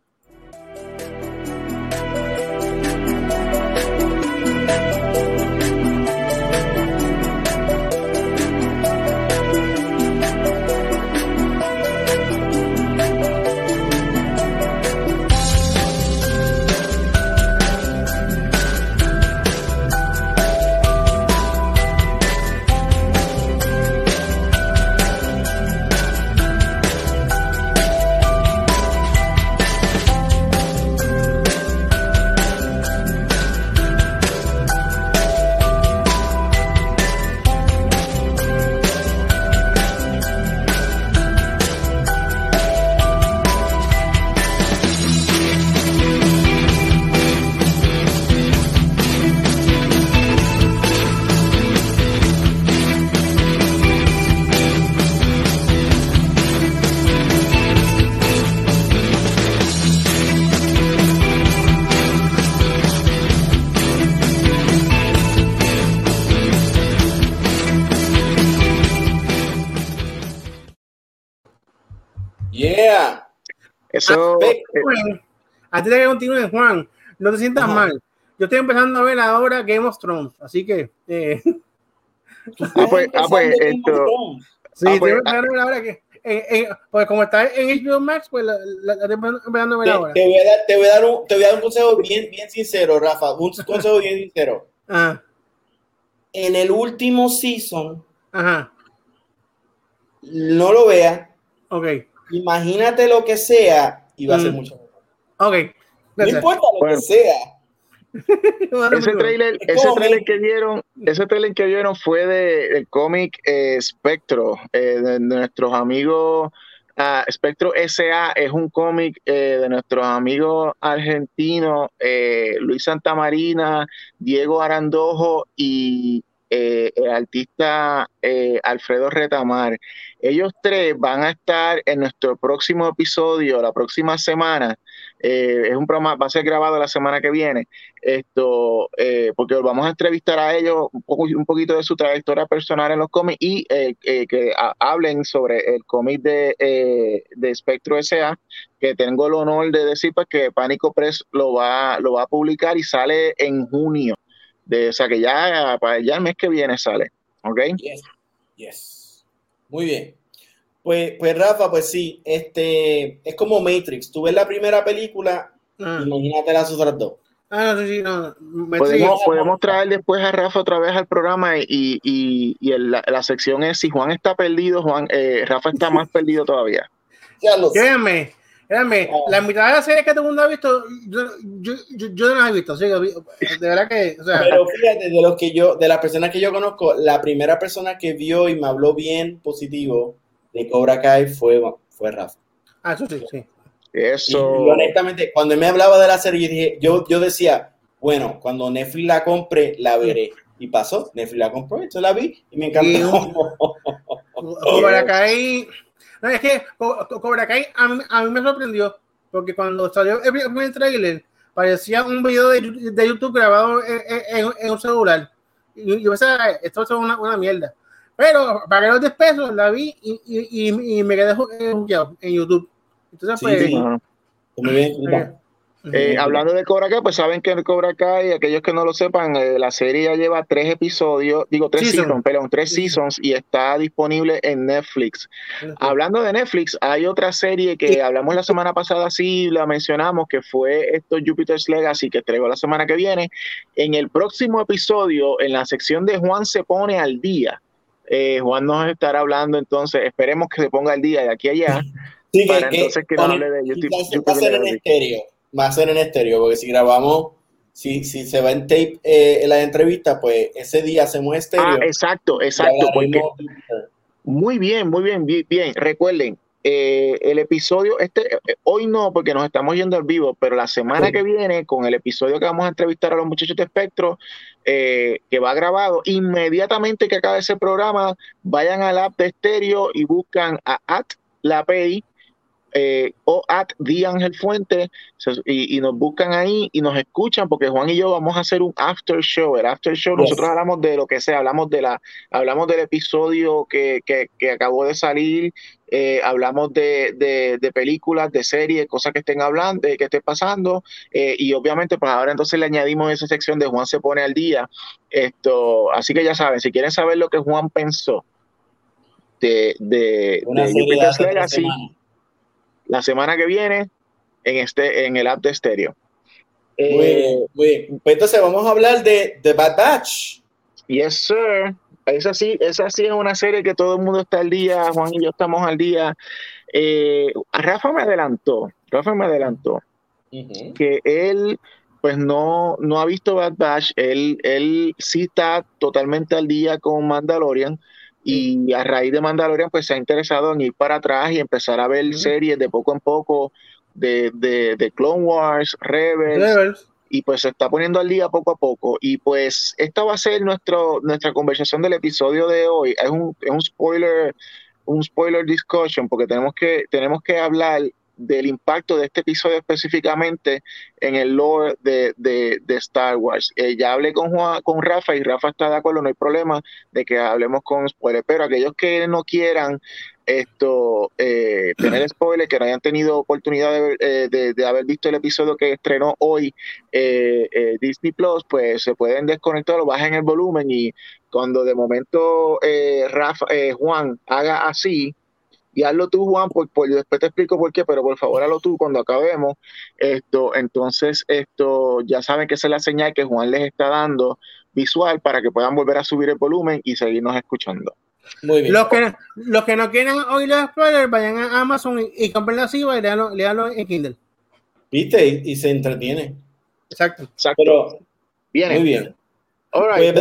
Eso. Eh, Juan, antes de que continúe, Juan, no te sientas Ajá. mal. Yo estoy empezando a ver ahora Game of Thrones, así que eh, Ah, pues- ah, pues, esto- sí, Ah, estoy pues, empezando a ver ahora que, eh, eh, pues como está en HBO Max, pues la, la- la estoy empezando empezando a ver Te, ahora. te voy a dar, te voy a dar un, te voy a dar un consejo bien, bien sincero, Rafa. Un consejo bien sincero. Ah, En el último season, ajá, no lo veas. ok, Imagínate lo que sea y va a ser Mm. mucho mejor. ok. No importa lo Bueno. que sea. ese trailer, ese que vieron, ese trailer que vieron fue de, del cómic eh, Spectro, eh, de, de nuestros amigos Uh, Spectro SA es un cómic eh, de nuestros amigos argentinos eh, Luis Santamarina, Diego Arandojo y eh, el artista eh, Alfredo Retamar. Ellos tres van a estar en nuestro próximo episodio, la próxima semana. Eh, es un programa, va a ser grabado la semana que viene. Esto, porque vamos a entrevistar a ellos un, poco, un poquito de su trayectoria personal en los cómics y que hablen sobre el cómic de, de Spectro S.A., que tengo el honor de decir pues, que Pánico Press lo va, lo va a publicar y sale en junio de, o sea que ya, ya el mes que viene sale. ¿Ok? Yes. yes. Muy bien. Pues, pues Rafa, pues sí, este es como Matrix. Tú ves la primera película, ah. imagínate las otras dos. Ah, sí, no. Podemos, podemos, traer después a Rafa otra vez al programa y, y, y el, la, sección es si Juan está perdido, Juan, eh, Rafa está más perdido todavía. Ya lo sé. Créanme, Créanme, oh. la mitad de la serie que todo el mundo ha visto, yo, yo, yo, yo no la he visto, sí, de verdad que, o sea, Pero fíjate, de los que yo, de las personas que yo conozco, la primera persona que vio y me habló bien positivo de Cobra Kai fue, fue Rafa. Ah, eso sí, sí. Eso. Y, honestamente, cuando me hablaba de la serie, yo, dije, yo, yo decía, bueno, cuando Netflix la compre, la veré. Y pasó, Netflix la compró, entonces la vi y me encantó. Cobra Kai no, es que Cobra Kai a mí, a mí me sorprendió, porque cuando salió el primer trailer, parecía un video de, de YouTube grabado en, en, un celular. Y yo pensaba, esto es una, una mierda. Pero pagué los 10 pesos, la vi y, y, y me quedé jugueado en YouTube. Entonces, pues. Sí, Muy bien, eh, hablando de Cobra Kai, pues saben que el Cobra Kai, aquellos que no lo sepan, eh, la serie ya lleva tres episodios, digo tres seasons, perdón, tres seasons y está disponible en Netflix. Hablando de Netflix, hay otra serie que hablamos la semana pasada, sí, la mencionamos, que fue esto Jupiter's Legacy, que traigo la semana que viene. En el próximo episodio, en la sección de Juan se pone al día, eh, Juan nos estará hablando entonces, esperemos que se ponga al día de aquí a allá. Sí, para entonces que, hable de YouTube va a ser en estéreo, porque si grabamos, si, si se va en tape eh, la entrevista, pues ese día hacemos estéreo. Ah, exacto, exacto. muy bien, muy bien, bien. Recuerden, eh, el episodio, este, eh, hoy no, porque nos estamos yendo al vivo, pero la semana que viene, con el episodio que vamos a entrevistar a los muchachos de Espectro, que va grabado, inmediatamente que acabe ese programa, vayan al app de estéreo y buscan a at la PI eh, o at Di Ángel Fuente y, nos buscan ahí y nos escuchan porque Juan y yo vamos a hacer un after show. El after show, nosotros hablamos de lo que sea, hablamos de la, hablamos del episodio que, que, acabó de salir, eh, hablamos de, de, películas, de series, cosas que estén hablando, que esté pasando, eh, y obviamente, pues ahora entonces le añadimos esa sección de Juan se pone al día. Esto, así que ya saben, si quieren saber lo que Juan pensó de, de, de la semana que viene en, este, en el app de Stereo. Eh, muy Pues entonces vamos a hablar de The Bad Batch. Yes, sir. Esa sí, esa sí es una serie que todo el mundo está al día, Juan y yo estamos al día. Eh, Rafa me adelantó, Rafa me adelantó que él pues no, no ha visto Bad Batch, él, él sí está totalmente al día con Mandalorian, y a raíz de Mandalorian pues se ha interesado en ir para atrás y empezar a ver series de poco en poco de, de, Clone Wars, Rebels, y pues se está poniendo al día poco a poco. Y pues esta va a ser nuestro, nuestra conversación del episodio de hoy, es un, es un spoiler un spoiler discussion porque tenemos que tenemos que hablar del impacto de este episodio específicamente en el lore de, de, Star Wars. Eh, ya hablé con, con Rafa y Rafa está de acuerdo, no hay problema de que hablemos con spoilers, pero aquellos que no quieran esto eh, tener spoilers, que no hayan tenido oportunidad de, eh, de, haber visto el episodio que estrenó hoy Disney Plus, pues se pueden desconectar o bajen el volumen y cuando de momento Rafa, Juan haga así, y hazlo tú, Juan, por, después te explico por qué, pero por favor hazlo tú cuando acabemos. Esto, entonces, esto ya saben que esa es la señal que Juan les está dando visual para que puedan volver a subir el volumen y seguirnos escuchando. Muy bien. Los que, los que no quieran oír los spoilers, vayan a Amazon y, compren la CIVA y leanlo, en Kindle. ¿Viste? Y, se entretiene. Exacto. Exacto. Pero, Muy bien. All right,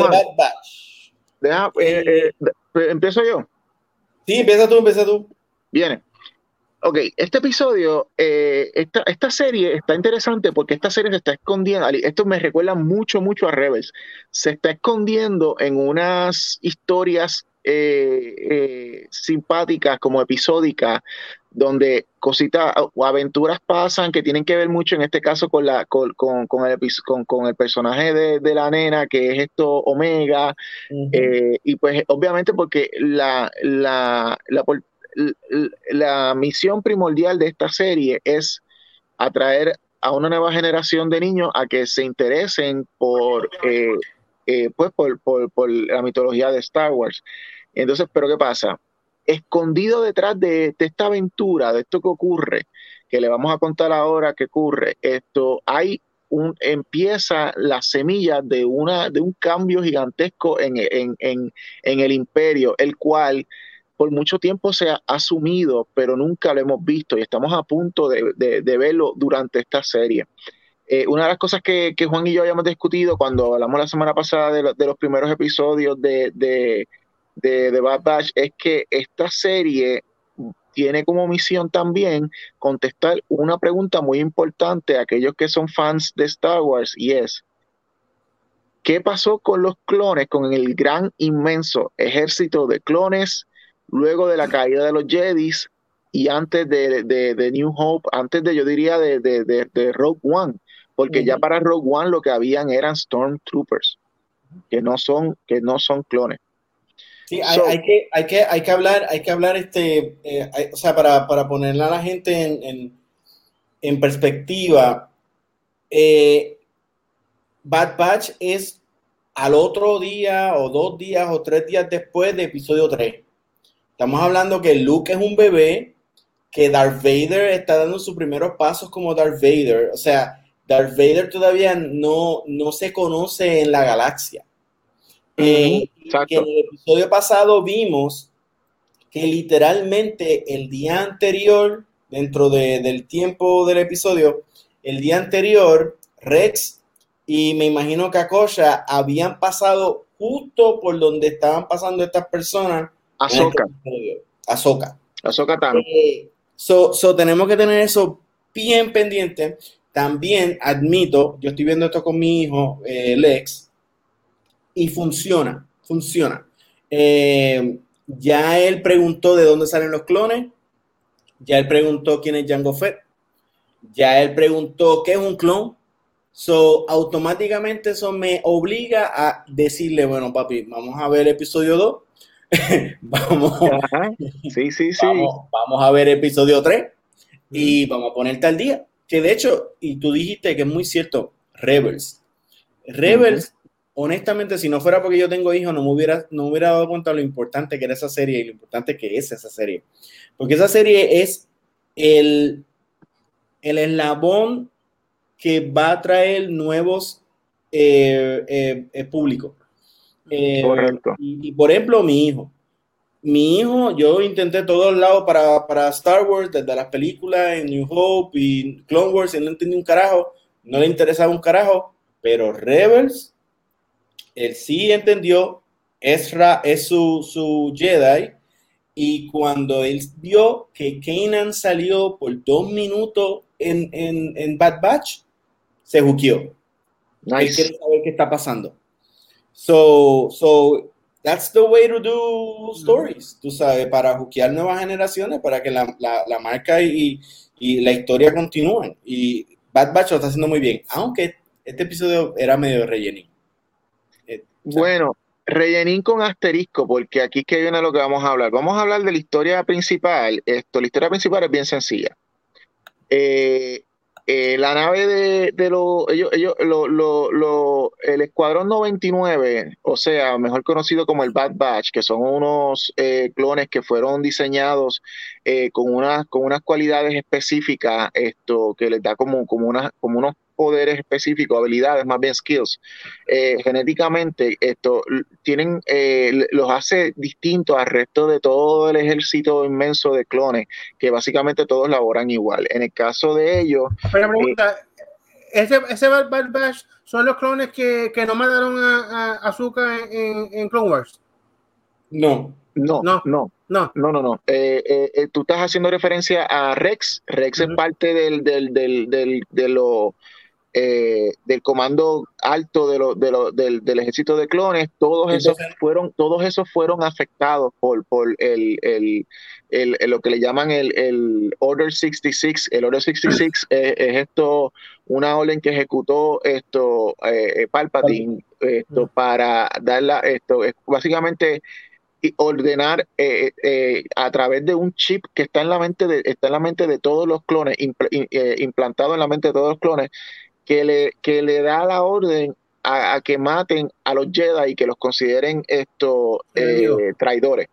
Deja, eh, eh, empiezo yo. Sí, empieza tú, empieza tú. Viene. ok, este episodio, eh, esta, esta, serie está interesante porque esta serie se está escondiendo, esto me recuerda mucho, mucho a Rebels, se está escondiendo en unas historias eh, eh, simpáticas, como episódicas, donde cositas o aventuras pasan que tienen que ver mucho en este caso con la con, con, con el, con, el personaje de, de, la nena que es esto Omega. Y pues obviamente porque la, la, la, la misión primordial de esta serie es atraer a una nueva generación de niños a que se interesen por, eh, eh, pues por, la mitología de Star Wars. Entonces, ¿pero qué pasa? Escondido detrás de, esta aventura, de esto que ocurre, que le vamos a contar ahora que ocurre, esto hay un, empieza la semilla de, una, de un cambio gigantesco en, en el imperio, el cual por mucho tiempo se ha asumido, pero nunca lo hemos visto y estamos a punto de, verlo durante esta serie. Eh, una de las cosas que, Juan y yo habíamos discutido cuando hablamos la semana pasada de, los primeros episodios de, de, Bad Batch es que esta serie tiene como misión también contestar una pregunta muy importante a aquellos que son fans de Star Wars y es, ¿qué pasó con los clones, con el gran, inmenso ejército de clones luego de la caída de los Jedis y antes de, New Hope, antes de, yo diría, de, Rogue One, porque ya para Rogue One lo que habían eran Stormtroopers, que no son, que no son clones. Sí, hay, que, hay, que, hay que hablar, hay que hablar, este, eh, o sea, para, para ponerla a la gente en, perspectiva, eh, Bad Batch es al otro día o dos días o tres días después de episodio 3. Estamos hablando que Luke es un bebé, que Darth Vader está dando sus primeros pasos como Darth Vader. O sea, Darth Vader todavía no, no se conoce en la galaxia. Eh, en el episodio pasado vimos que literalmente el día anterior, dentro del tiempo del episodio, el día anterior, Rex y me imagino que Akosha habían pasado justo por donde estaban pasando estas personas Azoka. Azoka. Azoka también. Eh, so, tenemos que tener eso bien pendiente. También admito, yo estoy viendo esto con mi hijo, eh, Lex, y funciona, funciona. Eh, ya él preguntó de dónde salen los clones, ya él preguntó quién es Jango Fett, ya él preguntó qué es un clon, so automáticamente eso me obliga a decirle, bueno papi, vamos a ver el episodio 2 vamos, sí, sí, sí. Vamos, a ver episodio 3 y vamos a ponerte al día. Que de hecho, y tú dijiste que es muy cierto, Rebels. Rebels, honestamente, si no fuera porque yo tengo hijos, no me hubiera, no hubiera dado cuenta de lo importante que era esa serie y lo importante que es esa serie. Porque esa serie es el, el eslabón que va a traer nuevos eh, eh, eh públicos. Eh, Correcto. Y, por ejemplo, mi hijo. Mi hijo, yo intenté todos lados para, para Star Wars, desde las películas en New Hope y Clone Wars, y no entendí un carajo, no le interesaba un carajo, pero Rebels, él sí entendió, Ezra es su, su Jedi, y cuando él vio que Kanan salió por dos minutos en, en, en Bad Batch, se juqueó. Nice. Él quiere saber qué está pasando. So, so that's the way to do stories, tú sabes, para juquear nuevas generaciones, para que la, la, marca y, y, la historia continúen. Y Bad Batch lo está haciendo muy bien, aunque este episodio era medio rellenín. Eh, bueno, rellenín con asterisco, porque aquí es que viene lo que vamos a hablar. Vamos a hablar de la historia principal. Esto, la historia principal es bien sencilla. Eh, eh, la nave de, de los, ellos, ellos, lo, lo, el Escuadrón 99, o sea, mejor conocido como el Bad Batch, que son unos eh, clones que fueron diseñados eh, con, unas, con unas cualidades específicas, esto que les da como, como, una, como unos poderes específicos, habilidades, más bien skills, eh, genéticamente, esto tienen, eh, los hace distintos al resto de todo el ejército inmenso de clones, que básicamente todos laboran igual. En el caso de ellos. Pero pregunta, ¿ese, ese Bad Batch son los clones que, que no mandaron a, a Azúcar en, en Clone Wars? No. No, no, no. No. No, no, no. Eh, eh, eh, tú estás haciendo referencia a Rex. Rex es Ujú. parte del, del, del, del, de lo, eh, del comando alto de lo, de lo, del, del ejército de clones. Todos esos fueron, todos esos fueron afectados por, por el, el, el- el- lo que le llaman el, el Order 66. El Order 66 es, es esto, una orden que ejecutó esto eh, eh, Palpatine esto, para darla esto, es básicamente y ordenar eh, eh, a través de un chip que está en la mente de, está en la mente de todos los clones, impl- in- eh, implantado en la mente de todos los clones, que le, que le da la orden a, a que maten a los Jedi y que los consideren estos Enemigos. traidores.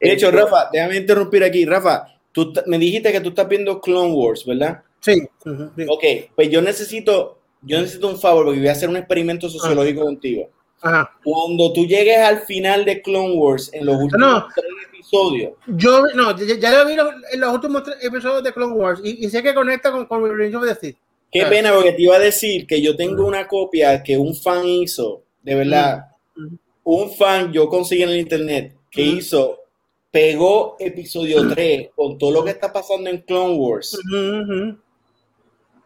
De hecho, Esto- Rafa, déjame interrumpir aquí. Rafa, tú me dijiste que tú estás viendo Clone Wars, ¿verdad? Sí. ujú, sí. Ok, pues yo necesito, yo necesito un favor porque voy a hacer un experimento sociológico contigo. Ajá. Cuando tú llegues al final de Clone Wars, en los últimos No. tres episodios, Yo, no, ya, ya lo vi los- en los últimos tres episodios de Clone Wars y, y sé que conecta con, con Revenge of the Sith. Qué Ah. pena porque te iba a decir que yo tengo una copia que un fan hizo, de verdad, Ujú. un fan yo conseguí en el internet que Ujú. hizo, pegó episodio 3 con todo lo que está pasando en Clone Wars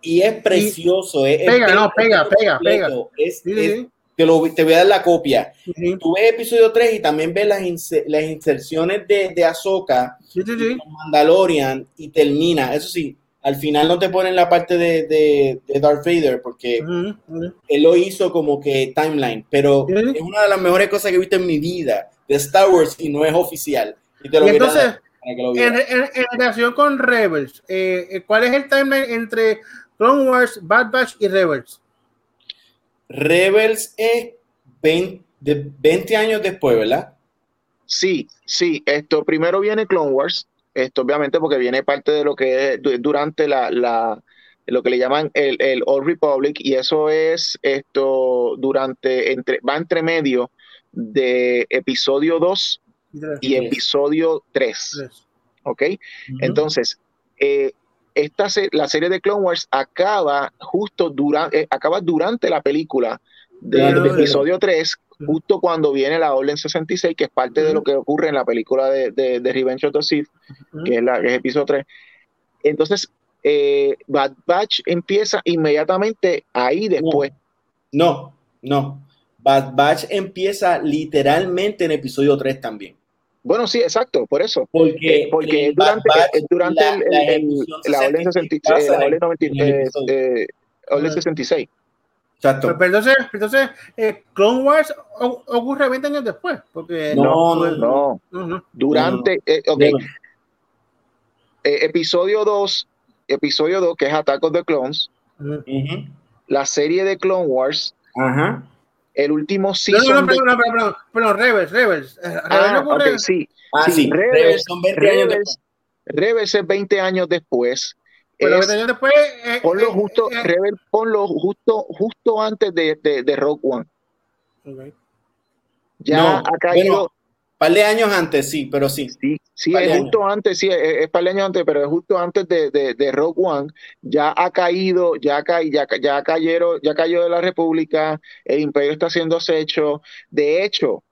y es precioso. es Pega, no, pega, pega, completo, es- Sí, es- sí, te, lo, te voy a dar la copia. Tú ves episodio 3 y también ves las, las inserciones de, de Ahsoka sí, sí, sí. con Mandalorian y termina. Eso sí, al final no te ponen la parte de, de, de Darth Vader porque él lo hizo como que timeline, pero es una de las mejores cosas que he visto en mi vida de Star Wars y no es oficial. Y te lo Y entonces, dar para que lo En, vieras. en- en relación con Rebels, eh, eh, ¿cuál es el timeline entre Clone Wars, Bad Batch y Rebels? Rebels es 20, de 20 años después, ¿verdad? Sí, sí, esto primero viene Clone Wars, esto obviamente porque viene parte de lo que es du- durante la, la lo que le llaman el, el Old Republic y eso es esto durante entre va entre medio de episodio 2 y episodio 3, Tres. ¿ok? Entonces, eh, esta se- la serie de Clone Wars acaba justo durante acaba durante la película de- del claro. episodio 3, justo cuando viene la Orden 66, que es parte de lo que ocurre en la película de, de, de Revenge of the Sith, que es, la, es episodio 3. Entonces, eh, Bad Batch empieza inmediatamente ahí después. No, no. Bad Batch empieza literalmente en episodio 3 también. Bueno, sí, exacto, por eso. Porque, eh, porque es durante, Batch, durante la, el, el, la, la Orden 66. Eh, Exacto. Pero, pero entonces, entonces eh, Clone Wars ocurre 20 años después. Porque No, pues, No, no, no. durante, eh, ok, Bueno, eh, episodio 2, episodio 2, que es Attack of the Clones, Ujú. ujú. la serie de Clone Wars, Ajá. el último No, no, season no, de- pero, no, pero, pero, pero Rebels, Rebels. Eh, Rebels Ah, ocurre- ok, sí. Ah, Sí, sí. Rebels- Rebels son 20 años Rebels, después. Rebels es 20 años después. Pero Es- 20 años después. eh, ponlo eh, justo, eh, Rebel, ponlo justo, justo antes de, de, de Rogue One. Ya No, ha caído. bueno, par de años antes, sí, pero sí. Sí, sí, par de es años. justo antes, sí, es, es par de años antes, pero es justo antes de, de, de Rogue One, ya ha caído, ya, ca- ya, ya cayeron, ya cayó de la República, el Imperio está siendo acecho. De hecho,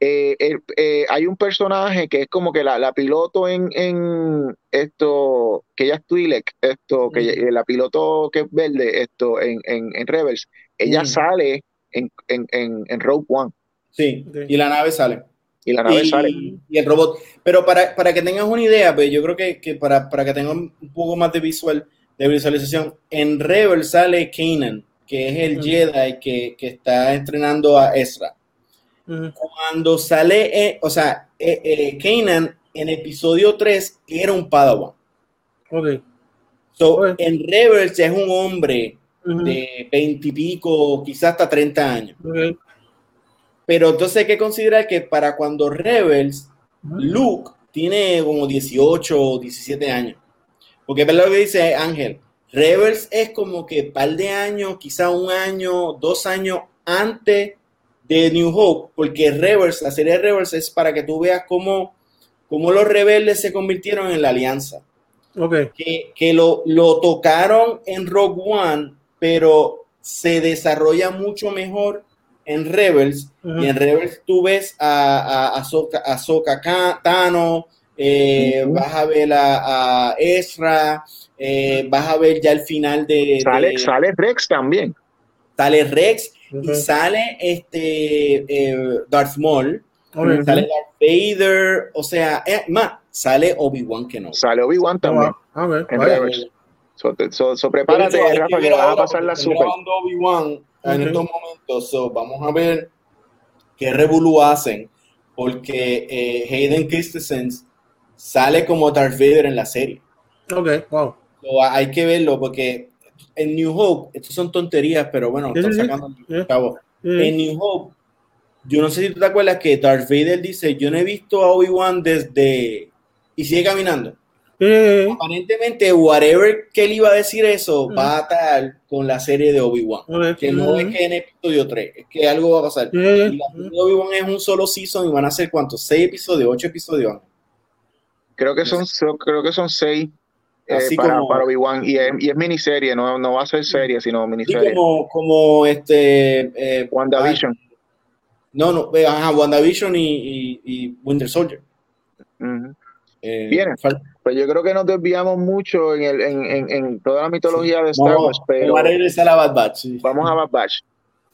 eh, el- eh, hay un personaje que es como que la, la piloto en, en esto, que ella es Twi'lek, esto, que ella- la piloto que es verde, esto, en, en, en Rebels, ella Mm. sale en, en, en, en Rogue One Sí. Y la nave sale. y la nave y, sale. y el robot. Pero para, para que tengas una idea, pues yo creo que, que para, para que tengan un poco más de visual, de visualización, en Rebel sale Kanan, que es el. Jedi que, que está entrenando a Ezra. Cuando sale, eh, o sea, eh, eh, Kanan en episodio 3 era un Padawan. Ok. So, Ok. en Rebels ya es un hombre de 20 y pico, quizás hasta 30 años. Pero entonces hay que considerar que para cuando Rebels. Luke tiene como 18 o 17 años. Porque es lo que dice Ángel. Rebels es como que par de años, quizá un año, dos años antes de New Hope. Porque Rebels, la serie de Rebels es para que tú veas cómo, cómo los rebeldes se convirtieron en la alianza. Ok. Que, que lo, lo tocaron en Rogue One, pero se desarrolla mucho mejor en Rebels, y en Rebels tú ves a, a, a Tano, eh, vas a ver a, Ezra, eh, vas a ver ya el final de... Sale, sale Rex también. Sale Rex y sale este eh, Darth Maul, sale Darth Vader, o sea, más, sale Obi-Wan que no. Sale Obi-Wan también. Oh, So, so, prepárate, Rafa, que vas a pasar la super. Obi-Wan en estos momentos, so, vamos a ver qué revolú hacen, porque eh, Hayden Christensen sale como Darth Vader en la serie. Ok, wow. So, hay que verlo, porque en New Hope, estas son tonterías, pero bueno, están sacando cabo. En New Hope, yo no sé si tú te acuerdas que Darth Vader dice, yo no he visto a Obi-Wan desde... y sigue caminando. Aparentemente, whatever que él iba a decir eso, va a estar con la serie de Obi-Wan. Que no es que en episodio 3, es que algo va a pasar. Y la serie de Obi-Wan es un solo season y van a ser cuántos? ¿6 episodios? ¿8 episodios? Creo que son, creo que son 6 eh, para, para Obi-Wan y es, y es, miniserie, no, no va a ser serie, sino miniserie. como, como este. Eh, WandaVision. no, no, eh, ajá, WandaVision y, y, y Winter Soldier. Eh, Bien, pues yo creo que nos desviamos mucho en, el, en, en, toda la mitología de Star Wars, pero vamos a Bad Batch. Vamos a Bad Batch.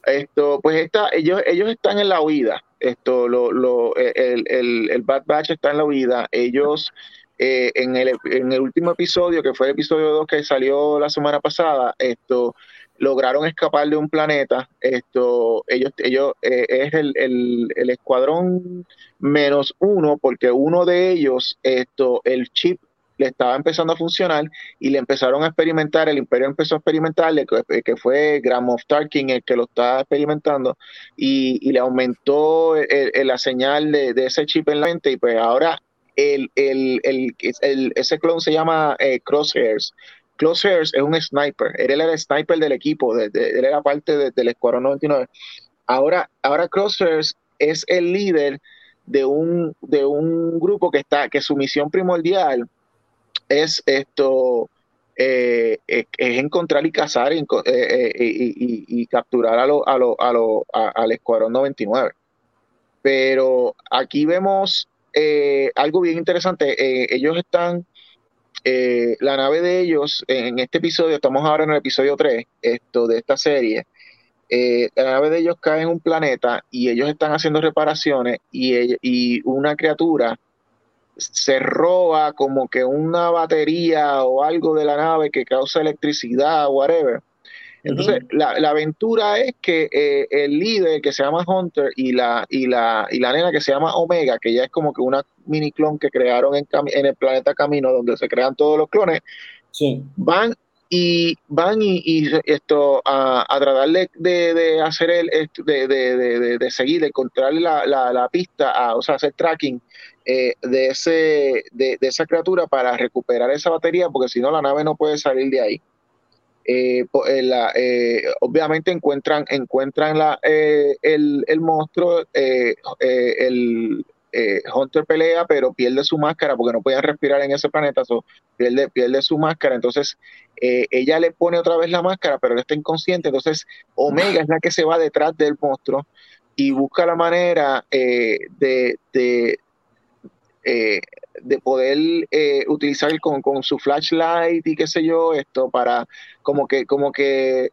Esto, pues esta, ellos, ellos están en la huida. Esto, lo, lo, el, el, el Bad Batch está en la huida. Ellos eh, en, el, en el último episodio, que fue el episodio 2 que salió la semana pasada, esto lograron escapar de un planeta. Esto, ellos, ellos eh, es el, el, el, escuadrón menos uno, porque uno de ellos, esto, el chip le estaba empezando a funcionar y le empezaron a experimentar, el imperio empezó a experimentarle, que, fue Gram of Tarkin el que lo estaba experimentando, y, y le aumentó la señal de, de, ese chip en la mente, y pues ahora el, el, el, ese clon se llama eh, Crosshairs, Crosshairs es un sniper, él era el sniper del equipo, él era parte del Escuadrón 99. Ahora, ahora Crosshairs es el líder de un, de un grupo que está, que su misión primordial es esto, eh, es, encontrar y cazar y, eh, y, capturar a lo, a lo, a lo, al Escuadrón 99. Pero aquí vemos eh, algo bien interesante. ellos están eh, la nave de ellos, en este episodio, estamos ahora en el episodio 3 esto, de esta serie, eh, la nave de ellos cae en un planeta y ellos están haciendo reparaciones y, y una criatura se roba como que una batería o algo de la nave que causa electricidad, whatever entonces, la, aventura es que eh, el líder que se llama Hunter y la, y, la, y la nena que se llama Omega, que ya es como que una mini clon que crearon en, en el planeta Camino, donde se crean todos los clones, van y van y, esto a, tratar de, hacer el de, de, de, seguir, de encontrar la, la, pista, o sea, hacer tracking eh, de ese de, esa criatura para recuperar esa batería, porque si no la nave no puede salir de ahí. Eh, eh, eh, obviamente encuentran, encuentran la, el, el, monstruo, el Hunter pelea, pero pierde su máscara porque no podían respirar en ese planeta, pierde, pierde su máscara, entonces ella le pone otra vez la máscara, pero está inconsciente, entonces Omega es la que se va detrás del monstruo y busca la manera de, de de poder eh, utilizar con, con, su flashlight y qué sé yo, esto para como que, como que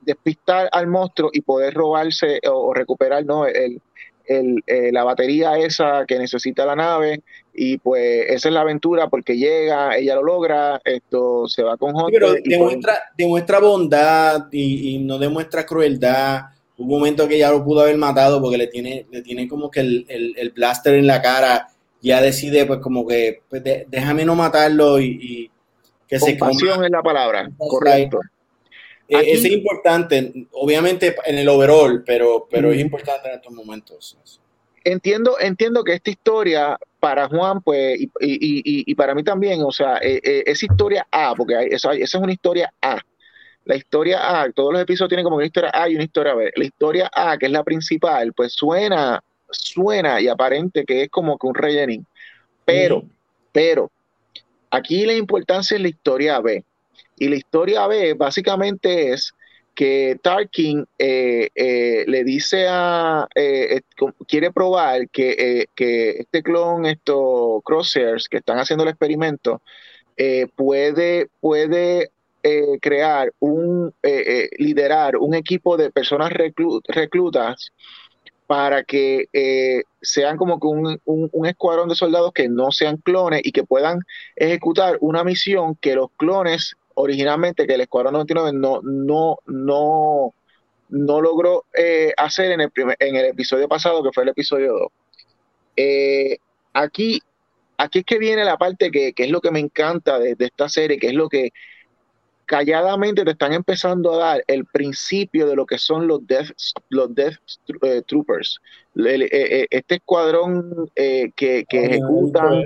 despistar al monstruo y poder robarse o, recuperar ¿no? el, el, eh, la batería esa que necesita la nave y pues esa es la aventura porque llega, ella lo logra, esto se va con Hunter. pero demuestra, demuestra bondad y, no demuestra crueldad. Un momento que ya lo pudo haber matado porque le tiene, le tiene como que el, el blaster en la cara ya decide pues como que pues, déjame no matarlo y, que se coma. es la palabra, correcto. Eh, es importante, obviamente en el overall, pero, pero es importante en estos momentos. Entiendo, entiendo que esta historia para Juan, pues, y, y, y para mí también, o sea, eh, eh, es historia A, porque esa, esa es una historia A. La historia A, todos los episodios tienen como una historia A y una historia B. La historia A, que es la principal, pues suena suena y aparente que es como que un rellenín. Pero, pero, aquí la importancia es la historia B. Y la historia B básicamente es que Tarkin eh, eh, le dice a, eh, quiere probar que, este clon, estos crosshairs que están haciendo el experimento, puede, puede crear un, liderar un equipo de personas reclutas para que sean como que un, un, escuadrón de soldados que no sean clones y que puedan ejecutar una misión que los clones originalmente que el Escuadrón 99 no, no, no, no logró eh, hacer en el, en el episodio pasado, que fue el episodio 2. Eh, aquí, aquí es que viene la parte que, es lo que me encanta de, esta serie, que es lo que calladamente te están empezando a dar el principio de lo que son los Death, los death eh, Troopers. este escuadrón que, que ejecutan,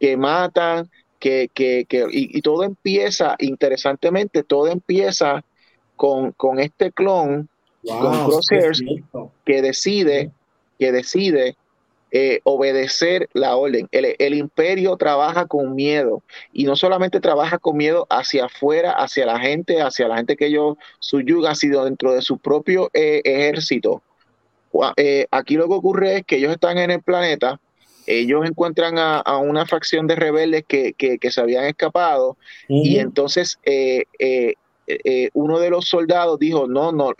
que matan, que, que, que y, todo empieza, interesantemente, todo empieza con, con este clon, con Crosshairs, que decide, que decide eh, obedecer la orden. El, imperio trabaja con miedo y no solamente trabaja con miedo hacia afuera, hacia la gente, hacia la gente que ellos subyugan, sino dentro de su propio eh, ejército. Eh, aquí lo que ocurre es que ellos están en el planeta ellos encuentran a, una facción de rebeldes que, se habían escapado y entonces eh, uno de los soldados dijo, no, no,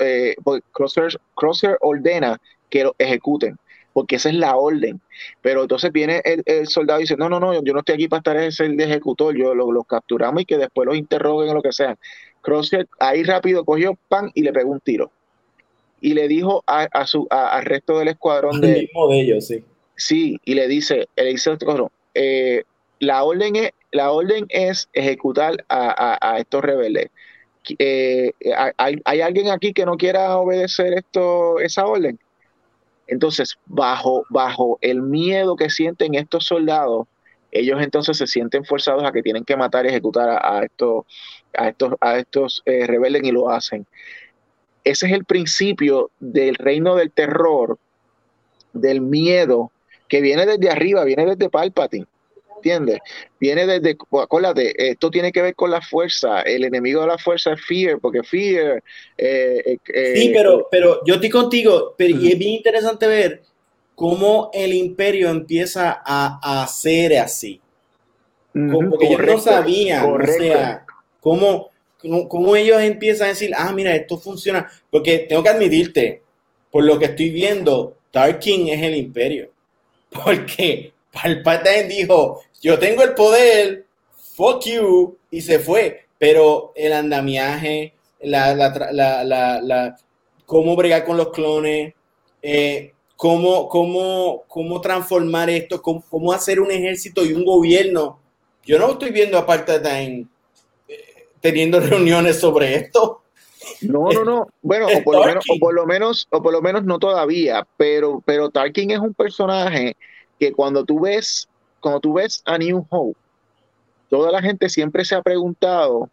pues Crosser, ordena que lo ejecuten porque esa es la orden. Pero entonces viene el, soldado y dice, no, no, no, yo no estoy aquí para estar ese el de ejecutor, yo los capturamos y que después los interroguen o lo que sea. Crosser ahí rápido cogió pan y le pegó un tiro. Y le dijo a, su, al resto del escuadrón de, mismo de ellos, sí Sí, y le dice, le dice eh, la, orden es, la orden es ejecutar a, estos rebeldes. Eh, ¿hay, alguien aquí que no quiera obedecer esto, esa orden? Entonces, bajo, bajo el miedo que sienten estos soldados, ellos entonces se sienten forzados a que tienen que matar y ejecutar a, estos, a estos, a estos eh, rebeldes y lo hacen. Ese es el principio del reino del terror, del miedo que viene desde arriba, viene desde Palpatine. ¿Entiendes? Viene desde, acuérdate, esto tiene que ver con la fuerza. El enemigo de la fuerza es Fear, porque Fear. Eh, eh, eh, sí, pero, pero yo estoy contigo, pero y es bien interesante ver cómo el imperio empieza a, hacer así. Como que ellos no sabían, o sea, cómo, cómo, ellos empiezan a decir, ah, mira, esto funciona. Porque tengo que admitirte, por lo que estoy viendo, Tarkin es el imperio. Porque Palpatine dijo, yo tengo el poder, fuck you, y se fue. Pero el andamiaje, la, la, la, cómo bregar con los clones, eh, cómo, cómo, cómo, transformar esto, cómo, hacer un ejército y un gobierno. Yo no estoy viendo a Palpatine eh, teniendo reuniones sobre esto. No, no, no. Bueno, o por, lo menos, o por lo menos, o por lo menos no todavía, pero, pero Tarkin es un personaje que cuando tú ves, cuando tú ves a New Hope, toda la gente siempre se ha preguntado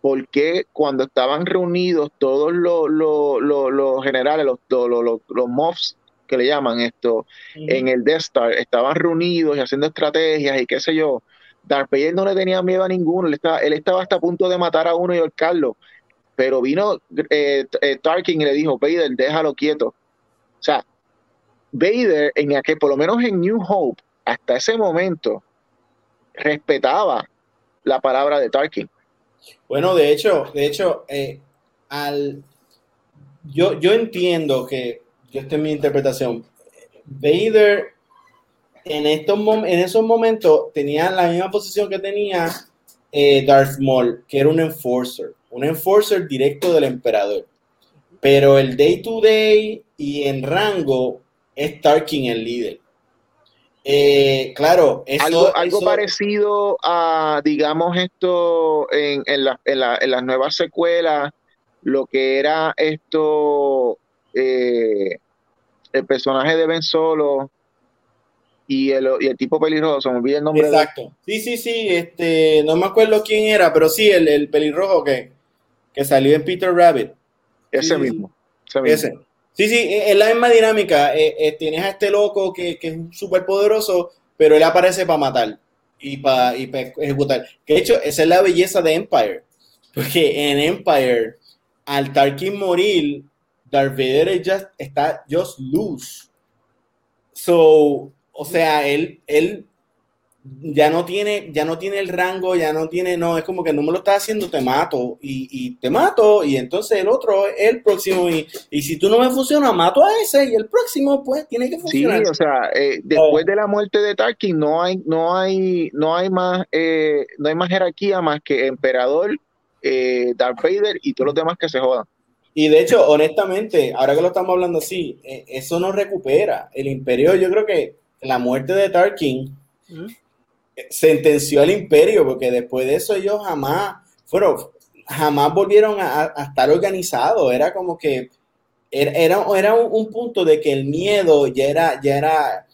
por qué cuando estaban reunidos todos los, los, generales, los, los, los, mobs que le llaman esto, en el Death Star, estaban reunidos y haciendo estrategias y qué sé yo. Darth Vader no le tenía miedo a ninguno, él estaba, él estaba hasta a punto de matar a uno y ahorcarlo pero vino eh, eh, Tarkin y le dijo, Vader, déjalo quieto. O sea, Vader, en aquel, por lo menos en New Hope, hasta ese momento, respetaba la palabra de Tarkin. Bueno, de hecho, de hecho, eh, al, yo, yo entiendo que, yo esta es mi interpretación, Vader en, estos, en esos momentos tenía la misma posición que tenía Darth Maul, que era un enforcer un enforcer directo del emperador. Pero el day to day y en rango es Tarkin el líder. Eh, claro, algo, algo parecido a, digamos, esto en, en, las nuevas secuelas, lo que era esto, eh, el personaje de Ben Solo y el, y el tipo pelirrojo, me olvida el nombre. Exacto. Sí, sí, sí, este, no me acuerdo quién era, pero sí, el, el pelirrojo que que salió en Peter Rabbit. Ese mismo. Ese Sí, sí, es la misma dinámica. Eh, eh, tienes a este loco que, es súper poderoso, pero él aparece para matar y para ejecutar. Que de hecho, esa es la belleza de Empire. Porque en Empire al Tarkin morir, Darth Vader just, está just loose. So, o sea, él, él ya no tiene, ya no tiene el rango, ya no tiene, no, es como que no me lo estás haciendo, te mato, y, y te mato, y entonces el otro es el próximo, y, y, si tú no me funciona, mato a ese, y el próximo, pues, tiene que funcionar. Sí, o sea, eh, después de la muerte de Tarkin, no hay, no hay, no hay más, eh, no hay más jerarquía más que emperador, eh, Darth Vader y todos los demás que se jodan. Y de hecho, honestamente, ahora que lo estamos hablando así, eh, eso no recupera. El imperio, yo creo que la muerte de Tarkin sentenció al imperio, porque después de eso ellos jamás fueron, jamás volvieron a, estar organizados. Era como que era, era, un, punto de que el miedo ya era, ya era,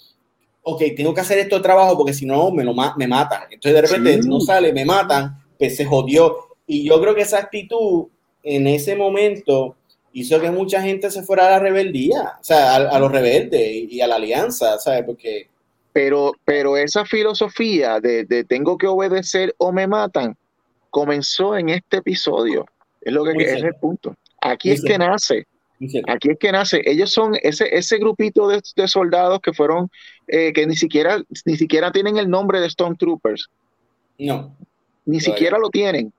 ok, tengo que hacer esto trabajo porque si no me, lo, me matan. Entonces de repente no sale, me matan, pues se jodió. Y yo creo que esa actitud en ese momento hizo que mucha gente se fuera a la rebeldía, o sea, a, los rebeldes y, a la alianza, ¿sabes? Porque... Pero, pero esa filosofía de, tengo que obedecer o me matan comenzó en este episodio. Es lo que, es el punto. Aquí es que nace. Aquí es que nace. Ellos son ese, ese grupito de, soldados que fueron, eh, que ni siquiera, ni siquiera tienen el nombre de Stormtroopers. No. Ni siquiera lo tienen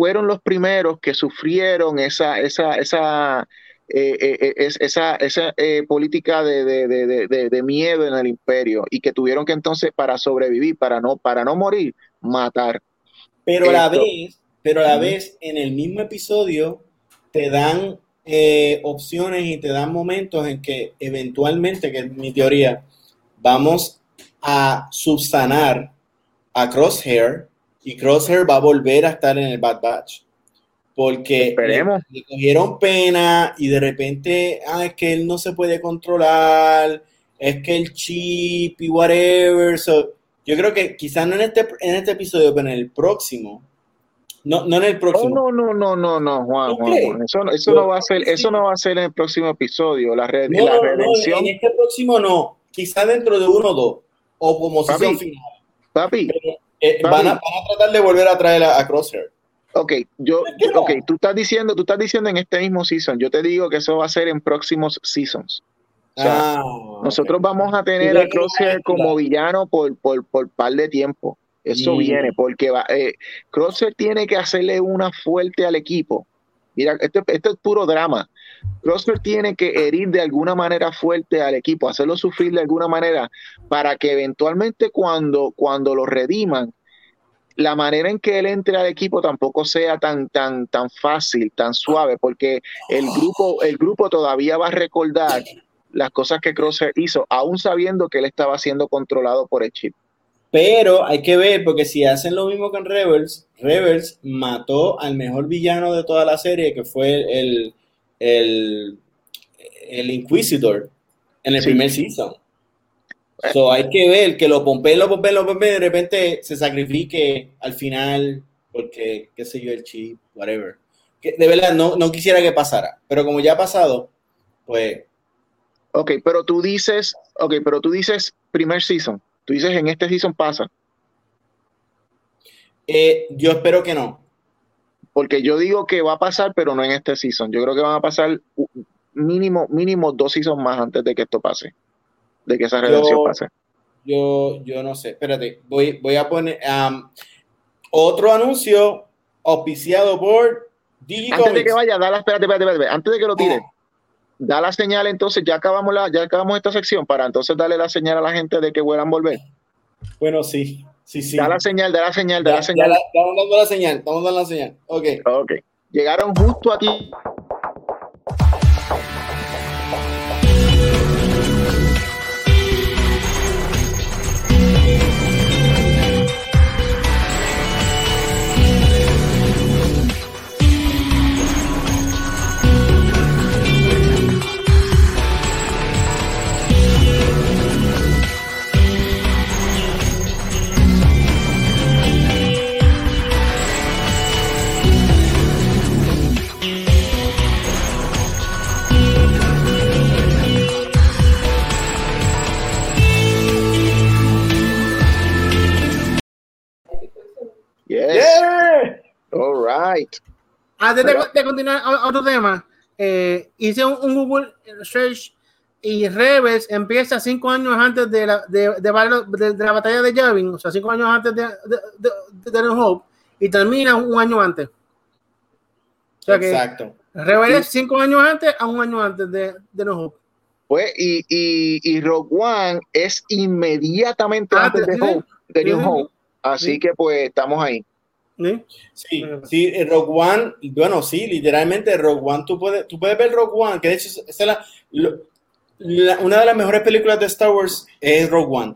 fueron los primeros que sufrieron esa, esa, esa, eh, eh, eh, esa, esa política de, de, miedo en el imperio y que tuvieron que entonces para sobrevivir, para no, para no morir, matar. Pero a la vez, pero a la vez en el mismo episodio te dan opciones y te dan momentos en que eventualmente, que es mi teoría, vamos a subsanar a Crosshair y Crosshair va a volver a estar en el Bad Batch. Porque le, cogieron pena y de repente, ah, es que él no se puede controlar, es que el chip y whatever. yo creo que quizás no en este, en este episodio, pero en el próximo. No, no en el próximo. no, no, no, no, no, Juan, Juan, Eso, eso no va a ser, eso no va a ser en el próximo episodio. La, red, la redención. en este próximo no. Quizás dentro de uno o dos. O como si final. Papi, eh, van, a, tratar de volver a traer a, Crosshair. Ok, yo, ok, tú estás diciendo, tú estás diciendo en este mismo season. Yo te digo que eso va a ser en próximos seasons. Ah, nosotros vamos a tener a Crosshair como villano por, por, por par de tiempo. Eso mm. viene, porque va, eh, Crosshair tiene que hacerle una fuerte al equipo. Mira, esto, esto es puro drama. Crosshair tiene que herir de alguna manera fuerte al equipo, hacerlo sufrir de alguna manera, para que eventualmente cuando, cuando lo rediman, la manera en que él entre al equipo tampoco sea tan, tan, tan fácil, tan suave, porque el grupo, el grupo todavía va a recordar las cosas que Crosshair hizo, aún sabiendo que él estaba siendo controlado por el chip. Pero hay que ver, porque si hacen lo mismo con Rebels, Rebels mató al mejor villano de toda la serie, que fue el, el, el Inquisitor en el primer season. So hay que ver que lo pompe, lo pompe, lo pompe, de repente se sacrifique al final, porque, qué sé yo, el chip, whatever. Que de verdad no, no quisiera que pasara, pero como ya ha pasado, pues. Ok, pero tú dices, ok, pero tú dices primer season. Tú dices en este season pasa. Eh, yo espero que no porque yo digo que va a pasar, pero no en este season. Yo creo que van a pasar mínimo, mínimo dos seasons más antes de que esto pase, de que esa redención pase. Yo, yo no sé, espérate, voy, voy a poner otro anuncio auspiciado por Digicomics. Antes de que vaya, da la, espérate, espérate, espérate, antes de que lo tire, ah. da la señal entonces, ya acabamos, la, ya acabamos esta sección para entonces darle la señal a la gente de que vuelan volver. Bueno, sí. Sí, sí. Da la señal, da la señal, da la señal. estamos dando la señal, estamos dando la señal. Ok. Ok. Llegaron justo aquí. Antes de, continuar a, otro tema, eh, hice un, Google Search y Rebels empieza cinco años antes de la, de, de, la batalla de Yavin, o sea, cinco años antes de, de, de, Hope, y termina un año antes. O sea que Exacto. Rebels cinco años antes a un año antes de, de No Hope. Pues, y, y, y Rogue One es inmediatamente ah, antes de, Hope, de New Hope. Así que pues estamos ahí. Sí, sí, Rogue One, bueno, sí, literalmente Rogue One, tú puedes, tú puedes ver Rogue One, que de hecho es la, una de las mejores películas de Star Wars es Rogue One,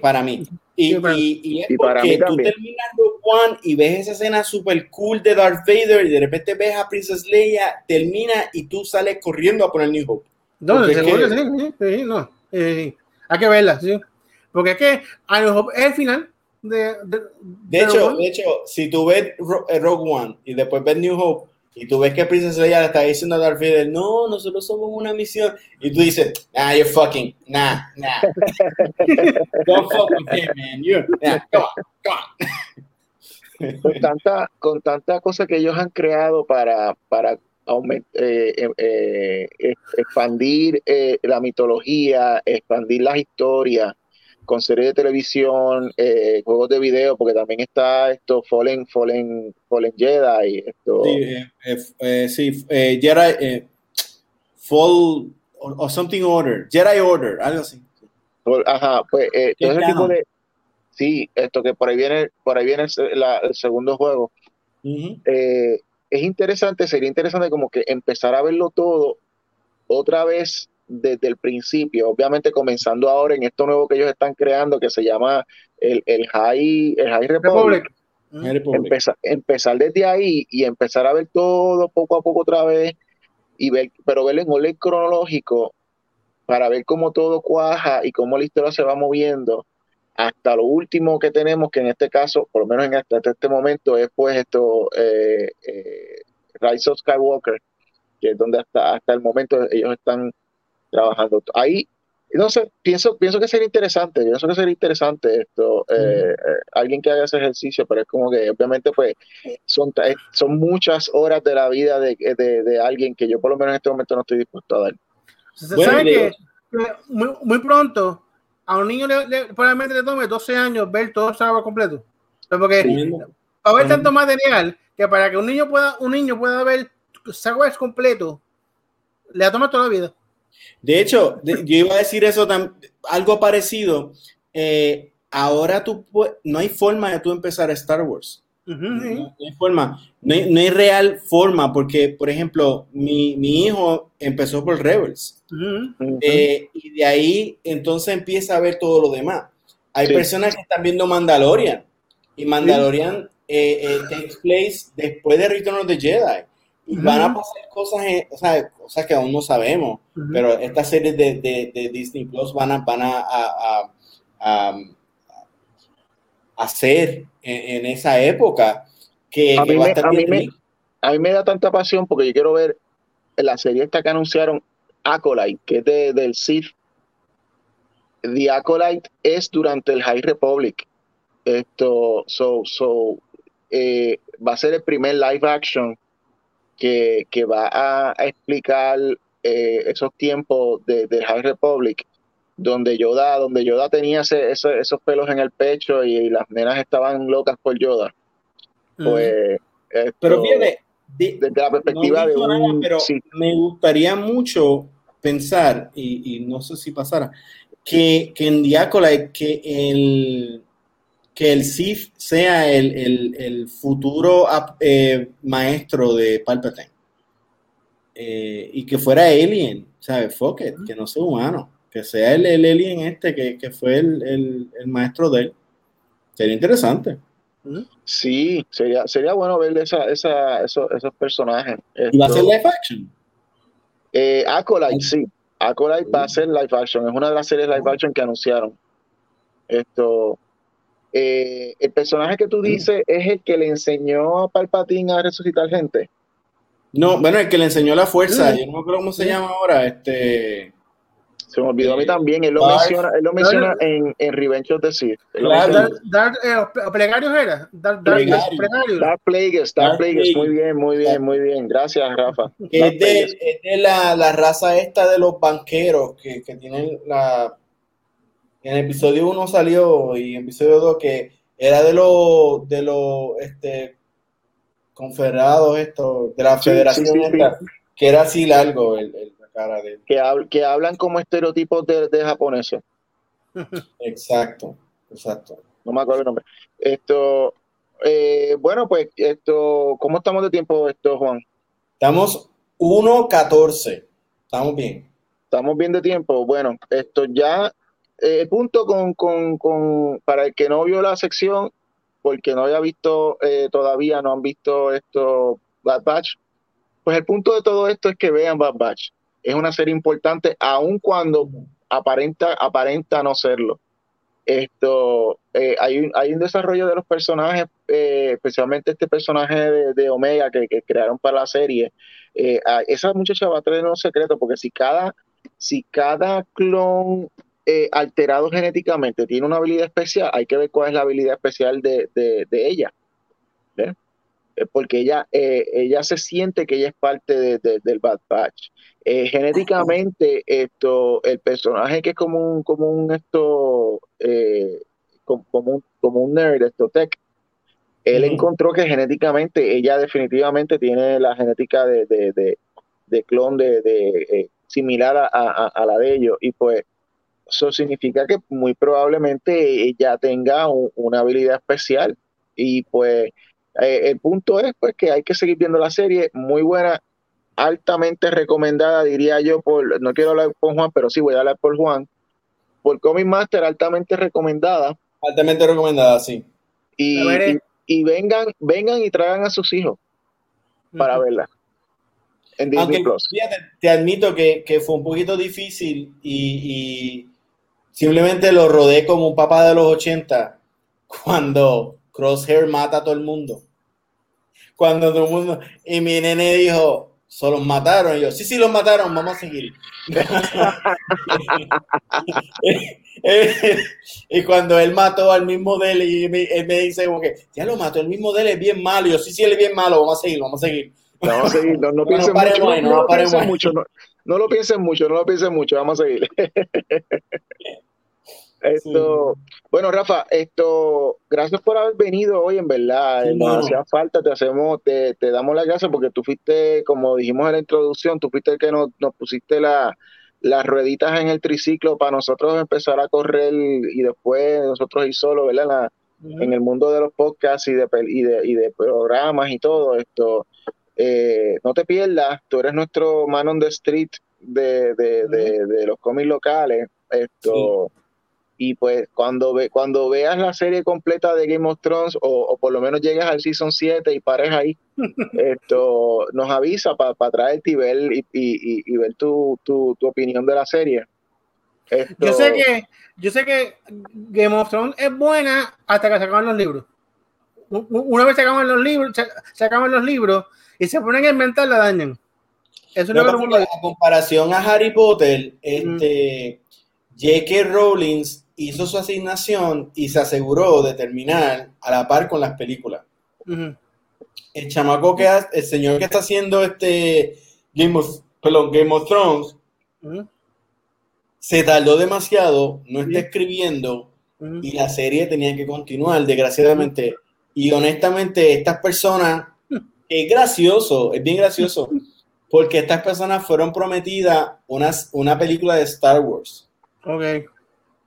para mí. Y, y, es porque tú terminas Rogue One y ves esa escena super cool de Darth Vader y de repente ves a Princess Leia, termina y tú sales corriendo a poner New Hope. No, seguro que, sí, no. Eh, hay que verla, sí. Porque es que a New Hope es el final de, de, hecho, de hecho, si tú ves eh, Rogue One y después ves New Hope y tú ves que Princess Leia le está diciendo a Darth Vader, no, nosotros somos una misión, y tú dices, nah, you're fucking, nah, nah. Don't fuck with him, man. You, nah, come on, come on. Con tanta, con tanta cosa que ellos han creado para, para eh, eh, expandir la mitología, expandir las historias, con series de televisión, eh, juegos de video, porque también está esto Fallen, Fallen, Fallen Jedi. Esto. Sí, eh, eh, sí Jedi, Fall o something order, Jedi Order, algo así. Ajá, pues todo ese tipo de. Sí, esto que por ahí viene, por ahí viene el, segundo juego. es interesante, sería interesante como que empezar a verlo todo otra vez desde el principio, obviamente comenzando ahora en esto nuevo que ellos están creando que se llama el, el High, el High Republic. Empezar, desde ahí y empezar a ver todo poco a poco otra vez y ver, pero verlo en orden cronológico para ver cómo todo cuaja y cómo la historia se va moviendo hasta lo último que tenemos, que en este caso, por lo menos en este, hasta este momento, es pues esto, eh, eh, Rise of Skywalker, que es donde hasta, hasta el momento ellos están trabajando. Ahí, no sé, pienso, pienso que sería interesante, pienso que sería interesante esto, eh, eh, alguien que haga ese ejercicio, pero es como que obviamente pues son, son muchas horas de la vida de, de, alguien que yo por lo menos en este momento no estoy dispuesto a dar. Se sabe que, muy, pronto a un niño le, probablemente le tome 12 años ver todo el sábado completo. Porque va a haber tanto material que para que un niño pueda, un niño pueda ver Star completo, le ha tomado toda la vida. De hecho, yo iba a decir eso, algo parecido. Eh, ahora tú no hay forma de tú empezar a Star Wars. no, hay forma, no hay, real forma, porque, por ejemplo, mi, hijo empezó por Rebels. Eh, y de ahí entonces empieza a ver todo lo demás. Hay personas que están viendo Mandalorian. Y Mandalorian eh, takes place después de Return of the Jedi. Y van a pasar cosas, o sea, cosas que aún no sabemos, pero estas series de, de, Disney Plus van a, van a, a, a, hacer en, esa época que, a, mí me, a, mí me, da tanta pasión porque yo quiero ver la serie esta que anunciaron, Acolyte, que es de, del Sith. The Acolyte es durante el High Republic. Esto, so, so, eh, va a ser el primer live action que, va a, explicar eh, esos tiempos de, High Republic, donde Yoda, donde Yoda tenía esos pelos en el pecho y, las nenas estaban locas por Yoda. Pues, pero fíjate, desde la perspectiva de un, pero me gustaría mucho pensar, y, no sé si pasara, que, que en Diacola, que el que el Sith sea el, futuro eh, maestro de Palpatine. Eh, y que fuera alien, ¿sabes? Fuck que no sea humano, que sea el, alien este que, fue el, maestro de él. Sería interesante. Sí, sería, sería bueno ver esa, esa, esos, personajes. ¿Y va a ser live action? Eh, Acolyte, sí. Acolyte va a ser live action. Es una de las series live action que anunciaron. Esto, eh, el personaje que tú dices es el que le enseñó a Palpatine a resucitar gente. No, bueno, el que le enseñó la fuerza, yo no me acuerdo cómo se llama ahora, este... Se me olvidó a mí eh, también. Él lo menciona, él lo menciona en, en Revenge of the Sith. Dark, eh, Plegarios era. Dark, Plegarios. Dark Plagueis. Dark Plagueis. Muy bien, muy bien, muy bien. Gracias, Rafa. Es de, es de, la, la raza esta de los banqueros que, que tienen la. En el episodio 1 salió y en el episodio 2 que era de los de los este confederados esto de la federación esta, que era así largo el, el que, que hablan como estereotipos de, de japoneses. Exacto, exacto. No me acuerdo el nombre. Esto, eh, bueno, pues, esto, ¿cómo estamos de tiempo, esto, Juan? Estamos 1.14. Estamos bien. Estamos bien de tiempo. Bueno, esto ya, el punto con, con, con, para el que no vio la sección, porque no había visto eh, todavía, no han visto esto, Bad Batch, pues el punto de todo esto es que vean Bad Batch es una serie importante, aun cuando aparenta, aparenta no serlo. Esto, eh, hay, un, hay un desarrollo de los personajes, eh, especialmente este personaje de, Omega que, crearon para la serie. Eh, esa muchacha va a tener un secreto, porque si cada, si cada clon alterado genéticamente tiene una habilidad especial, hay que ver cuál es la habilidad especial de, de, de ella. Porque ella, ella se siente que ella es parte del Bad Batch. Eh, genéticamente, esto, el personaje que es como un, como un esto, eh, como, un, como un nerd, esto tech, él encontró que genéticamente ella definitivamente tiene la genética de, de, de, clon de, eh, similar a, a, la de ellos. Y pues eso significa que muy probablemente ella tenga una habilidad especial. Y pues el punto es pues que hay que seguir viendo la serie, muy buena altamente recomendada, diría yo, por, no quiero hablar con Juan, pero sí voy a hablar por Juan, por Comic Master, altamente recomendada. Altamente recomendada, sí. Y, vengan, vengan y traigan a sus hijos para verla. En Disney Plus. te admito que, fue un poquito difícil y, simplemente lo rodé como un papá de los 80 cuando Crosshair mata a todo el mundo. Cuando todo el mundo. Y mi nene dijo: solo mataron. Y yo, sí, sí, los mataron, vamos a seguir. y cuando él mató al mismo de él, y él me dice, como que, ya lo mató, el mismo de él es bien malo. Y yo, sí, sí, él es bien malo, vamos a seguir, vamos a seguir. Vamos a seguir, no, no piensen mucho, no, lo piensen mucho, no, lo piensen mucho, no lo piensen mucho, vamos a seguir. Esto, bueno, Rafa, esto, gracias por haber venido hoy, en verdad. nos hacía falta, te hacemos, te, te, damos las gracias porque tú fuiste, como dijimos en la introducción, tú fuiste el que nos, nos pusiste la, las rueditas en el triciclo para nosotros empezar a correr y después nosotros ir solo, ¿verdad? En el mundo de los podcasts y de, y de, y de programas y todo esto. Eh, no te pierdas, tú eres nuestro man on the street de, de, de, los cómics locales. Esto y pues cuando ve, cuando veas la serie completa de Game of Thrones o, por lo menos llegues al season 7 y pares ahí, esto nos avisa para traerte y ver, y, ver tu, tu, opinión de la serie. Yo sé que yo sé que Game of Thrones es buena hasta que se acaban los libros. Una vez se acaban los libros, se, acaban los libros y se ponen a inventar la dañan. Eso no, es comparación a Harry Potter, este J.K. Rowling hizo su asignación y se aseguró de terminar a la par con las películas. El chamaco que el señor que está haciendo este Game of, Game of Thrones se tardó demasiado, no está escribiendo y la serie tenía que continuar, desgraciadamente. Y honestamente, estas personas, es gracioso, es bien gracioso, porque estas personas fueron prometidas una, una película de Star Wars. Ok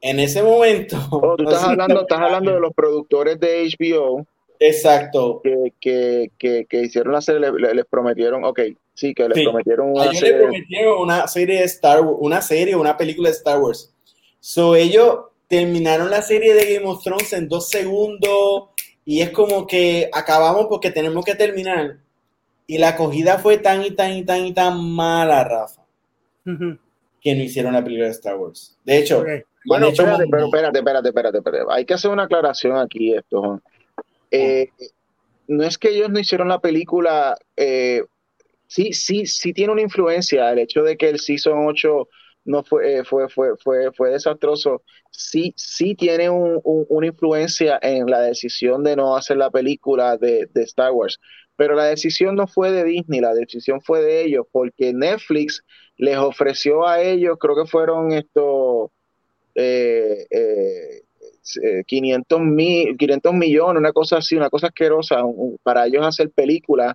en ese momento. Oh, tú estás hablando, estás hablando de los productores de HBO. Exacto. Que, hicieron la serie, les, prometieron, ok, sí, que les prometieron una serie. prometieron una serie de Star Wars, una serie, una película de Star Wars. So, ellos terminaron la serie de Game of Thrones en dos segundos y es como que acabamos porque tenemos que terminar. Y la acogida fue tan y tan y tan y tan mala, Rafa, que no hicieron la película de Star Wars. De hecho, bueno, espérate, pero espérate, espérate, espérate, espérate. Hay que hacer una aclaración aquí esto. Eh, no es que ellos no hicieron la película, eh, sí, sí, sí tiene una influencia el hecho de que el Season 8 no fue, fue, fue, fue, fue desastroso. Sí, sí tiene una influencia en la decisión de no hacer la película de, de, Star Wars, pero la decisión no fue de Disney, la decisión fue de ellos, porque Netflix les ofreció a ellos, creo que fueron estos eh, eh, 500, mil, 500 millones, una cosa así, una cosa asquerosa, para ellos hacer películas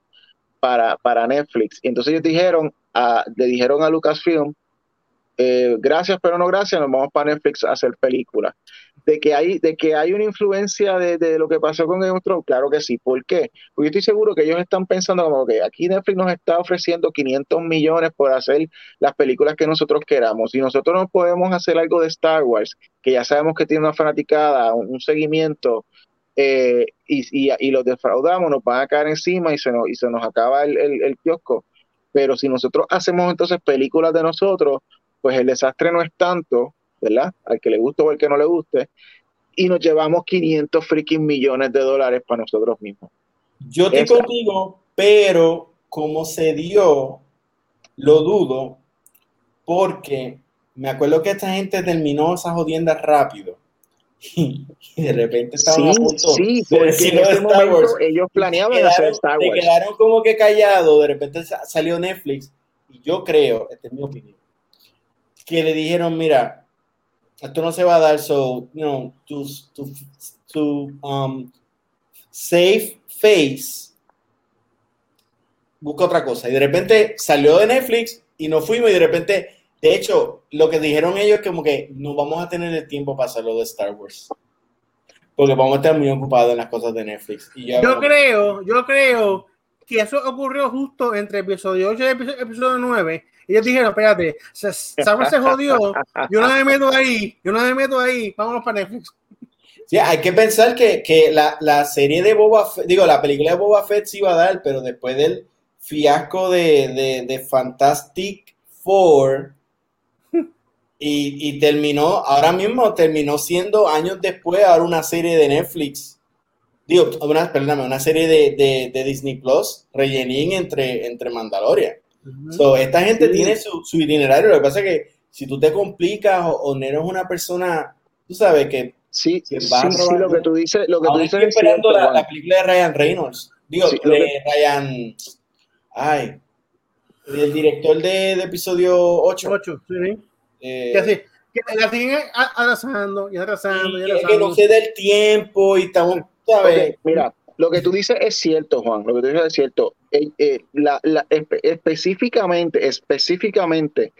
para, para Netflix. Y entonces ellos dijeron, le dijeron a Lucasfilm, eh, gracias pero no gracias, nos vamos para Netflix a hacer películas. De que hay, de que hay una influencia de, lo que pasó con Game of claro que sí. ¿Por qué? Porque yo estoy seguro que ellos están pensando como que aquí Netflix nos está ofreciendo 500 millones por hacer las películas que nosotros queramos. Y nosotros no podemos hacer algo de Star Wars, que ya sabemos que tiene una fanaticada, un, seguimiento, eh, y, y, los defraudamos, nos van a caer encima y se nos, y se nos acaba el, el kiosco. Pero si nosotros hacemos entonces películas de nosotros, pues el desastre no es tanto, ¿verdad? Al que le guste o al que no le guste, y nos llevamos 500 freaking millones de dólares para nosotros mismos. Yo te contigo, pero como se dio, lo dudo, porque me acuerdo que esta gente terminó esas jodiendas rápido. Y de repente estaban sí, a punto sí, porque en ese momento ellos planeaban hacer Star Wars. Se quedaron como que callados, de repente salió Netflix, y yo creo, esta es mi opinión, que le dijeron, mira, esto no se va a dar, so, you know, to, to, to um, save face, busca otra cosa. Y de repente salió de Netflix y nos fuimos y de repente, de hecho, lo que dijeron ellos es como que no vamos a tener el tiempo para hacerlo de Star Wars. Porque vamos a estar muy ocupados en las cosas de Netflix. Y yo creo, yo creo que eso ocurrió justo entre episodio 8 y episodio 9 ellos dijeron, espérate, Star se jodió, yo no me meto ahí, yo no me meto ahí, vámonos para Netflix. Sí, hay que pensar que, que la, la, serie de Boba Fett, digo, la película de Boba Fett sí iba a dar, pero después del fiasco de, de, Fantastic Four, y, y, terminó, ahora mismo terminó siendo años después, ahora una serie de Netflix. Digo, una, perdóname, una serie de, de, de Disney Plus, rellenín entre, entre Mandalorian esta gente tiene su, itinerario. Lo que pasa es que si tú te complicas o, no eres una persona, tú sabes que. Sí, sí, lo que tú dices. Lo que tú dices estoy esperando la, película de Ryan Reynolds. Digo, de Ryan. Ay. El director de, episodio 8. 8, sí. Eh, que así, que la siguen atrasando y atrasando y atrasando. Que no se dé el tiempo y estamos, ¿sabes? mira, lo que tú dices es cierto, Juan. Lo que tú dices es cierto. Eh, eh, específicamente, específicamente,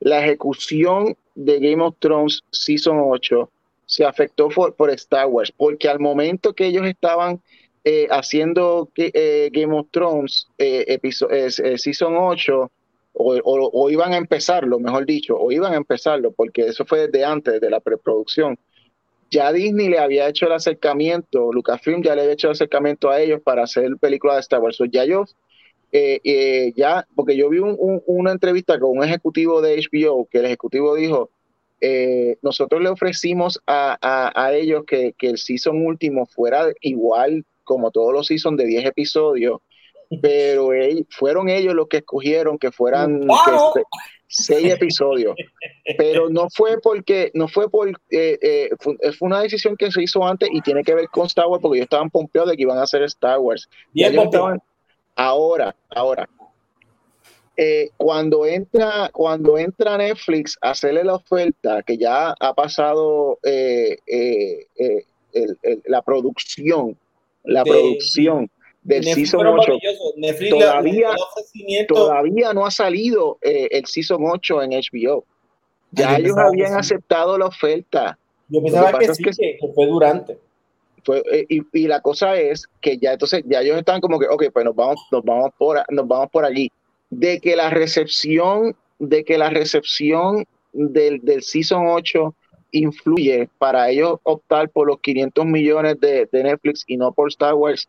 la ejecución de Game of Thrones Season 8 se afectó por, Star Wars, porque al momento que ellos estaban eh, haciendo Game of Thrones Season 8, o, o, iban a empezarlo, mejor dicho, o iban a empezarlo, porque eso fue desde antes de la preproducción ya Disney le había hecho el acercamiento, Lucasfilm ya le había hecho el acercamiento a ellos para hacer películas de Star Wars. ya yo, eh, eh, ya, porque yo vi una entrevista con un ejecutivo de HBO, que el ejecutivo dijo, eh, nosotros le ofrecimos a, ellos que, el season último fuera igual como todos los seasons de 10 episodios, pero fueron ellos los que escogieron que fueran seis episodios. Pero no fue porque, no fue por, eh, eh, fue, una decisión que se hizo antes y tiene que ver con Star Wars porque ellos estaban pompeados de que iban a hacer Star Wars. Y ellos estaban, ahora, ahora. Eh, cuando entra cuando entra Netflix a hacerle la oferta que ya ha pasado la producción la producción del Season 8. todavía, todavía no ha salido eh, el Season 8 en HBO. Ya ellos habían aceptado la oferta. Yo pensaba que, sí, que, fue durante. Eh, y, la cosa es que ya entonces ya ellos están como que, ok, pues nos vamos, nos vamos por nos vamos por allí. De que la recepción, de que la recepción del, del Season 8 influye para ellos optar por los 500 millones de, de Netflix y no por Star Wars,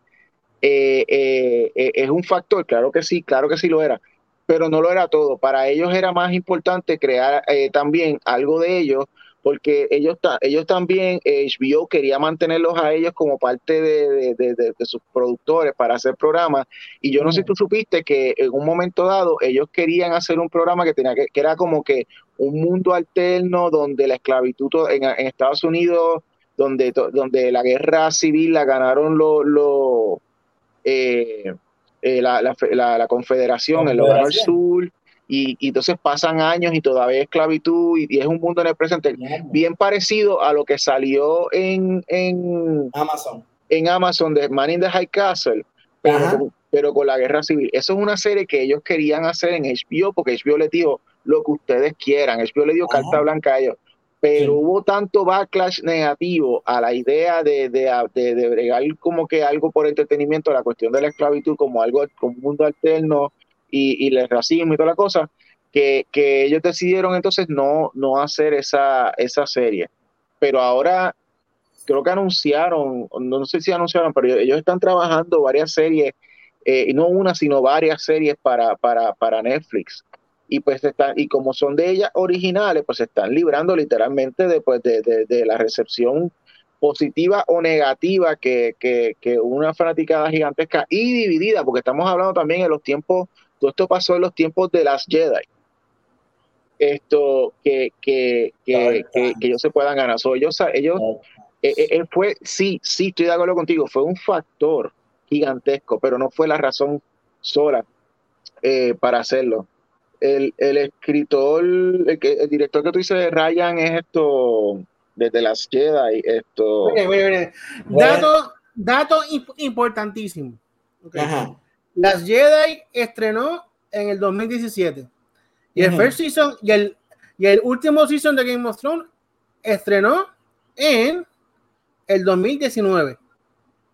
eh, eh, eh, es un factor, claro que sí, claro que sí lo era, pero no lo era todo. Para ellos era más importante crear también algo de ellos, porque ellos, ellos también, HBO quería mantenerlos a ellos como parte de, sus productores para hacer programas, y yo no sé si tú supiste que en un momento dado ellos querían hacer un programa que, tenía que, era como que un mundo alterno donde la esclavitud en, Estados Unidos, donde, donde la guerra civil la ganaron los... Eh, eh, la, la, Confederación, el Hogar Sur, y, entonces pasan años y todavía esclavitud y, es un mundo en el presente bien parecido a lo que salió en, Amazon. En Amazon de Man in the High Castle, pero, con la guerra civil. Eso es una serie que ellos querían hacer en HBO porque HBO les dijo lo que ustedes quieran. HBO le dio carta blanca a ellos. Pero hubo tanto backlash negativo a la idea de, de, bregar como que algo por entretenimiento, la cuestión de la esclavitud como algo, como un mundo alterno, y, el racismo y toda la cosa, que, ellos decidieron entonces no, no hacer esa, esa serie. Pero ahora creo que anunciaron, no sé si anunciaron, pero ellos están trabajando varias series, eh, no una, sino varias series para, para, para Netflix. Y pues están, y como son de ellas originales, pues se están librando literalmente después de, de, la recepción positiva o negativa que, que, que, una fanaticada gigantesca y dividida, porque estamos hablando también en los tiempos todo esto pasó en los tiempos de las Jedi. Esto, que, que, que, que, ellos se puedan ganar. ellos, ellos eh, eh, eh, fue, sí, sí, estoy de acuerdo contigo, fue un factor gigantesco, pero no fue la razón sola para hacerlo. El, el escritor, el, el, director que tú dices, Ryan, es esto, desde las Jedi, esto. Dato, dato importantísimo. Las Jedi estrenó en el 2017. Y el first season y el, y el último season de Game of Thrones estrenó en el 2019.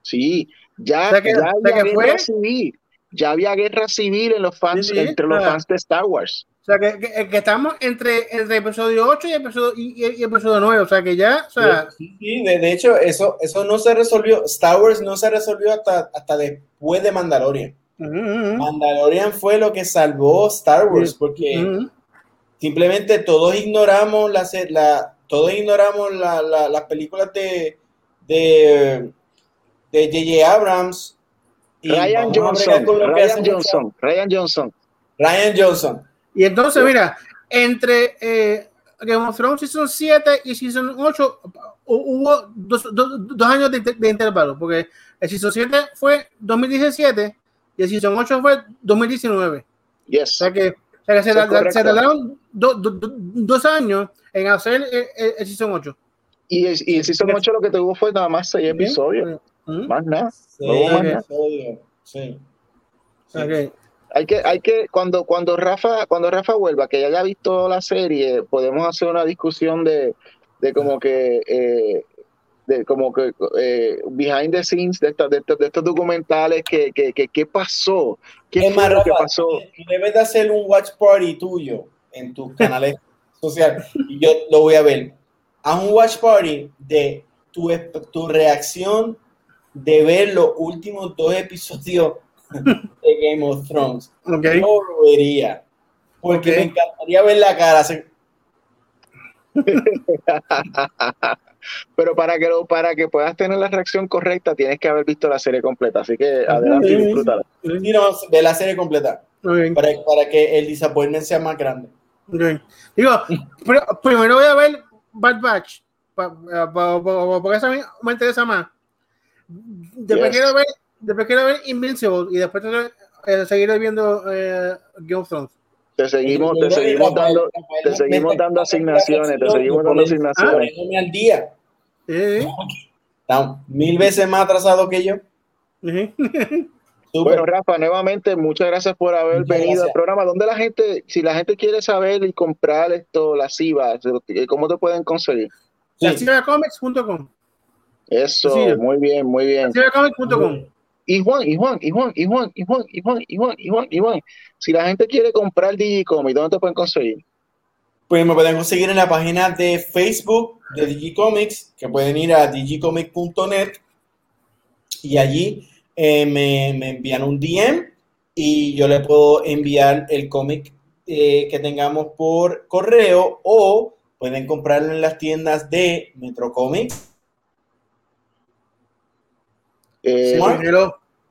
Sí, ya, ya había guerra civil. Ya había guerra civil en los fans, entre los fans de Star Wars. O sea, que, que, estamos entre, entre episodio 8 y episodio, y, episodio 9. O sea, que ya. O sea, sí, de, de, hecho, eso, eso no se resolvió. Star Wars no se resolvió hasta, hasta después de Mandalorian. Mandalorian fue lo que salvó Star Wars porque simplemente todos ignoramos la, la todos ignoramos la, la, las películas de de de J.J. Abrams y Ryan Johnson, Ryan Johnson, Ryan Johnson, Ryan Johnson. Y entonces, mira, entre eh, Game of Thrones Season 7 y Season 8 hubo dos, dos, años de, de, intervalo, porque el Season 7 fue 2017 y el Season 8 fue 2019. Yes. O sea que, o sea que se, tardaron dos años en hacer el, Season 8. Y el, y el Season 8 lo que tuvo fue nada más 6 episodios. Más nada. Sí. Sí. Hay que, hay que, cuando, cuando Rafa, cuando Rafa vuelva, que ya haya visto la serie, podemos hacer una discusión de, de como que eh, de como que eh, behind the scenes de, de, estos documentales que, que, que, pasó qué fue lo que pasó tú debes de hacer un watch party tuyo en tus canales sociales y yo lo voy a ver. A un watch party de tu, tu reacción de ver los últimos dos episodios de Game of Thrones. Okay. yo lo vería porque me encantaría ver la cara pero para que, lo, para que puedas tener la reacción correcta tienes que haber visto la serie completa, así que adelante y disfrútala. Y no, ve la serie completa. Para, para, que el disappointment sea más grande. Digo, primero voy a ver Bad Batch, porque eso me interesa más. Después, quiero ver, después quiero ver Invincible y después eh, seguiré viendo eh, Game of Thrones te seguimos, te seguimos dando, te seguimos dando asignaciones, te seguimos dando asignaciones. al día. mil veces más atrasado que yo. Bueno, Rafa, nuevamente, muchas gracias por haber venido al programa. ¿Dónde la gente, si la gente quiere saber y comprar esto, las IVA, cómo te pueden conseguir? Sí. Eso, muy bien, muy bien. Y Juan, y Juan, y Juan, y Juan, y Juan, y Juan, y Juan, y Juan, y Juan. Si la gente quiere comprar Digicomic, ¿dónde te pueden conseguir? Pues me pueden conseguir en la página de Facebook de Digicomics, que pueden ir a digicomic.net y allí eh, me, me, envían un DM y yo le puedo enviar el cómic eh, que tengamos por correo o pueden comprarlo en las tiendas de Metro Comics. Eh,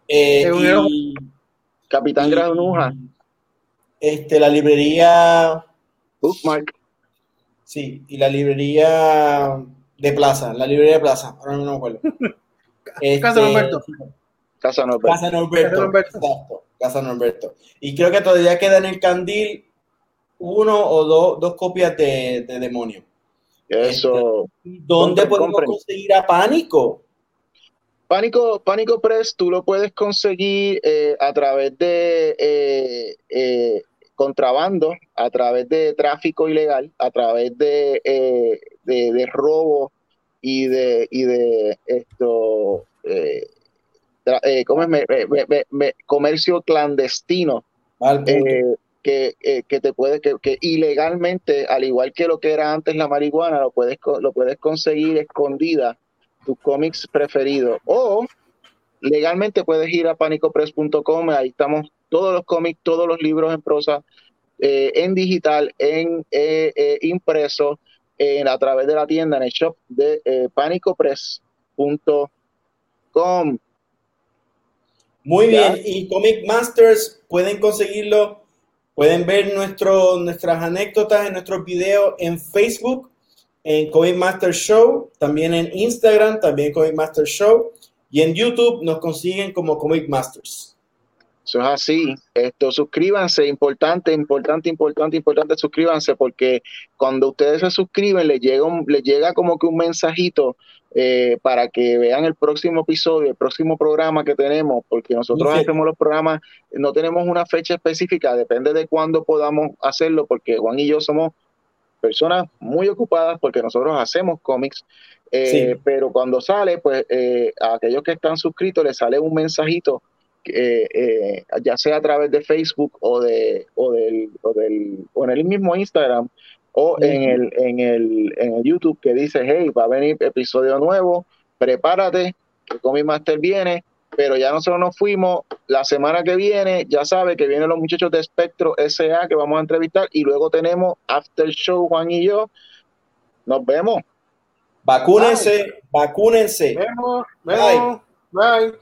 eh, y, Capitán Granuja. Este, la librería. Bookmark. Sí, y la librería de Plaza, la librería de Plaza, ahora no me acuerdo. Casa Norberto. Casa Norberto. Casa Norberto. Exacto, Casa Norberto. Y creo que todavía queda en el candil uno o dos copias de, Demonio. Eso. Este, ¿Dónde podemos conseguir a Pánico? Pánico, Pánico Press, tú lo puedes conseguir eh, a través de eh, eh, contrabando, a través de tráfico ilegal, a través de, de, robo y de, y de esto, ¿cómo es? comercio clandestino. Que, que, te puede, que, que, ilegalmente, al igual que lo que era antes la marihuana, lo puedes, lo puedes conseguir escondida tus cómics preferidos. O legalmente puedes ir a panicopress.com, ahí estamos todos los cómics, todos los libros en prosa, eh, en digital, en eh, eh, impreso, en, a través de la tienda, en el shop de panicopress.com. Muy bien, y Comic Masters pueden conseguirlo, pueden ver nuestro, nuestras anécdotas en nuestros videos en Facebook en Comic Master Show, también en Instagram, también Comic Master Show, y en YouTube nos consiguen como Comic Masters. Eso es así. Esto, suscríbanse, importante, importante, importante, importante, suscríbanse, porque cuando ustedes se suscriben, les llega, les llega como que un mensajito eh, para que vean el próximo episodio, el próximo programa que tenemos, porque nosotros hacemos los programas, no tenemos una fecha específica, depende de cuándo podamos hacerlo, porque Juan y yo somos personas muy ocupadas porque nosotros hacemos cómics, eh, pero cuando sale, pues eh, a aquellos que están suscritos les sale un mensajito, eh, ya sea a través de Facebook o, de, o, del, o, del, o en el mismo Instagram o en, el, en, el, en el YouTube que dice, hey, va a venir episodio nuevo, prepárate, que Comic Master viene, pero ya nosotros nos fuimos. La semana que viene, ya sabe que vienen los muchachos de Espectro SA que vamos a entrevistar y luego tenemos After Show, Juan y yo. Nos vemos. Vacúnense, vacúnense. Vemos, vemos. Bye.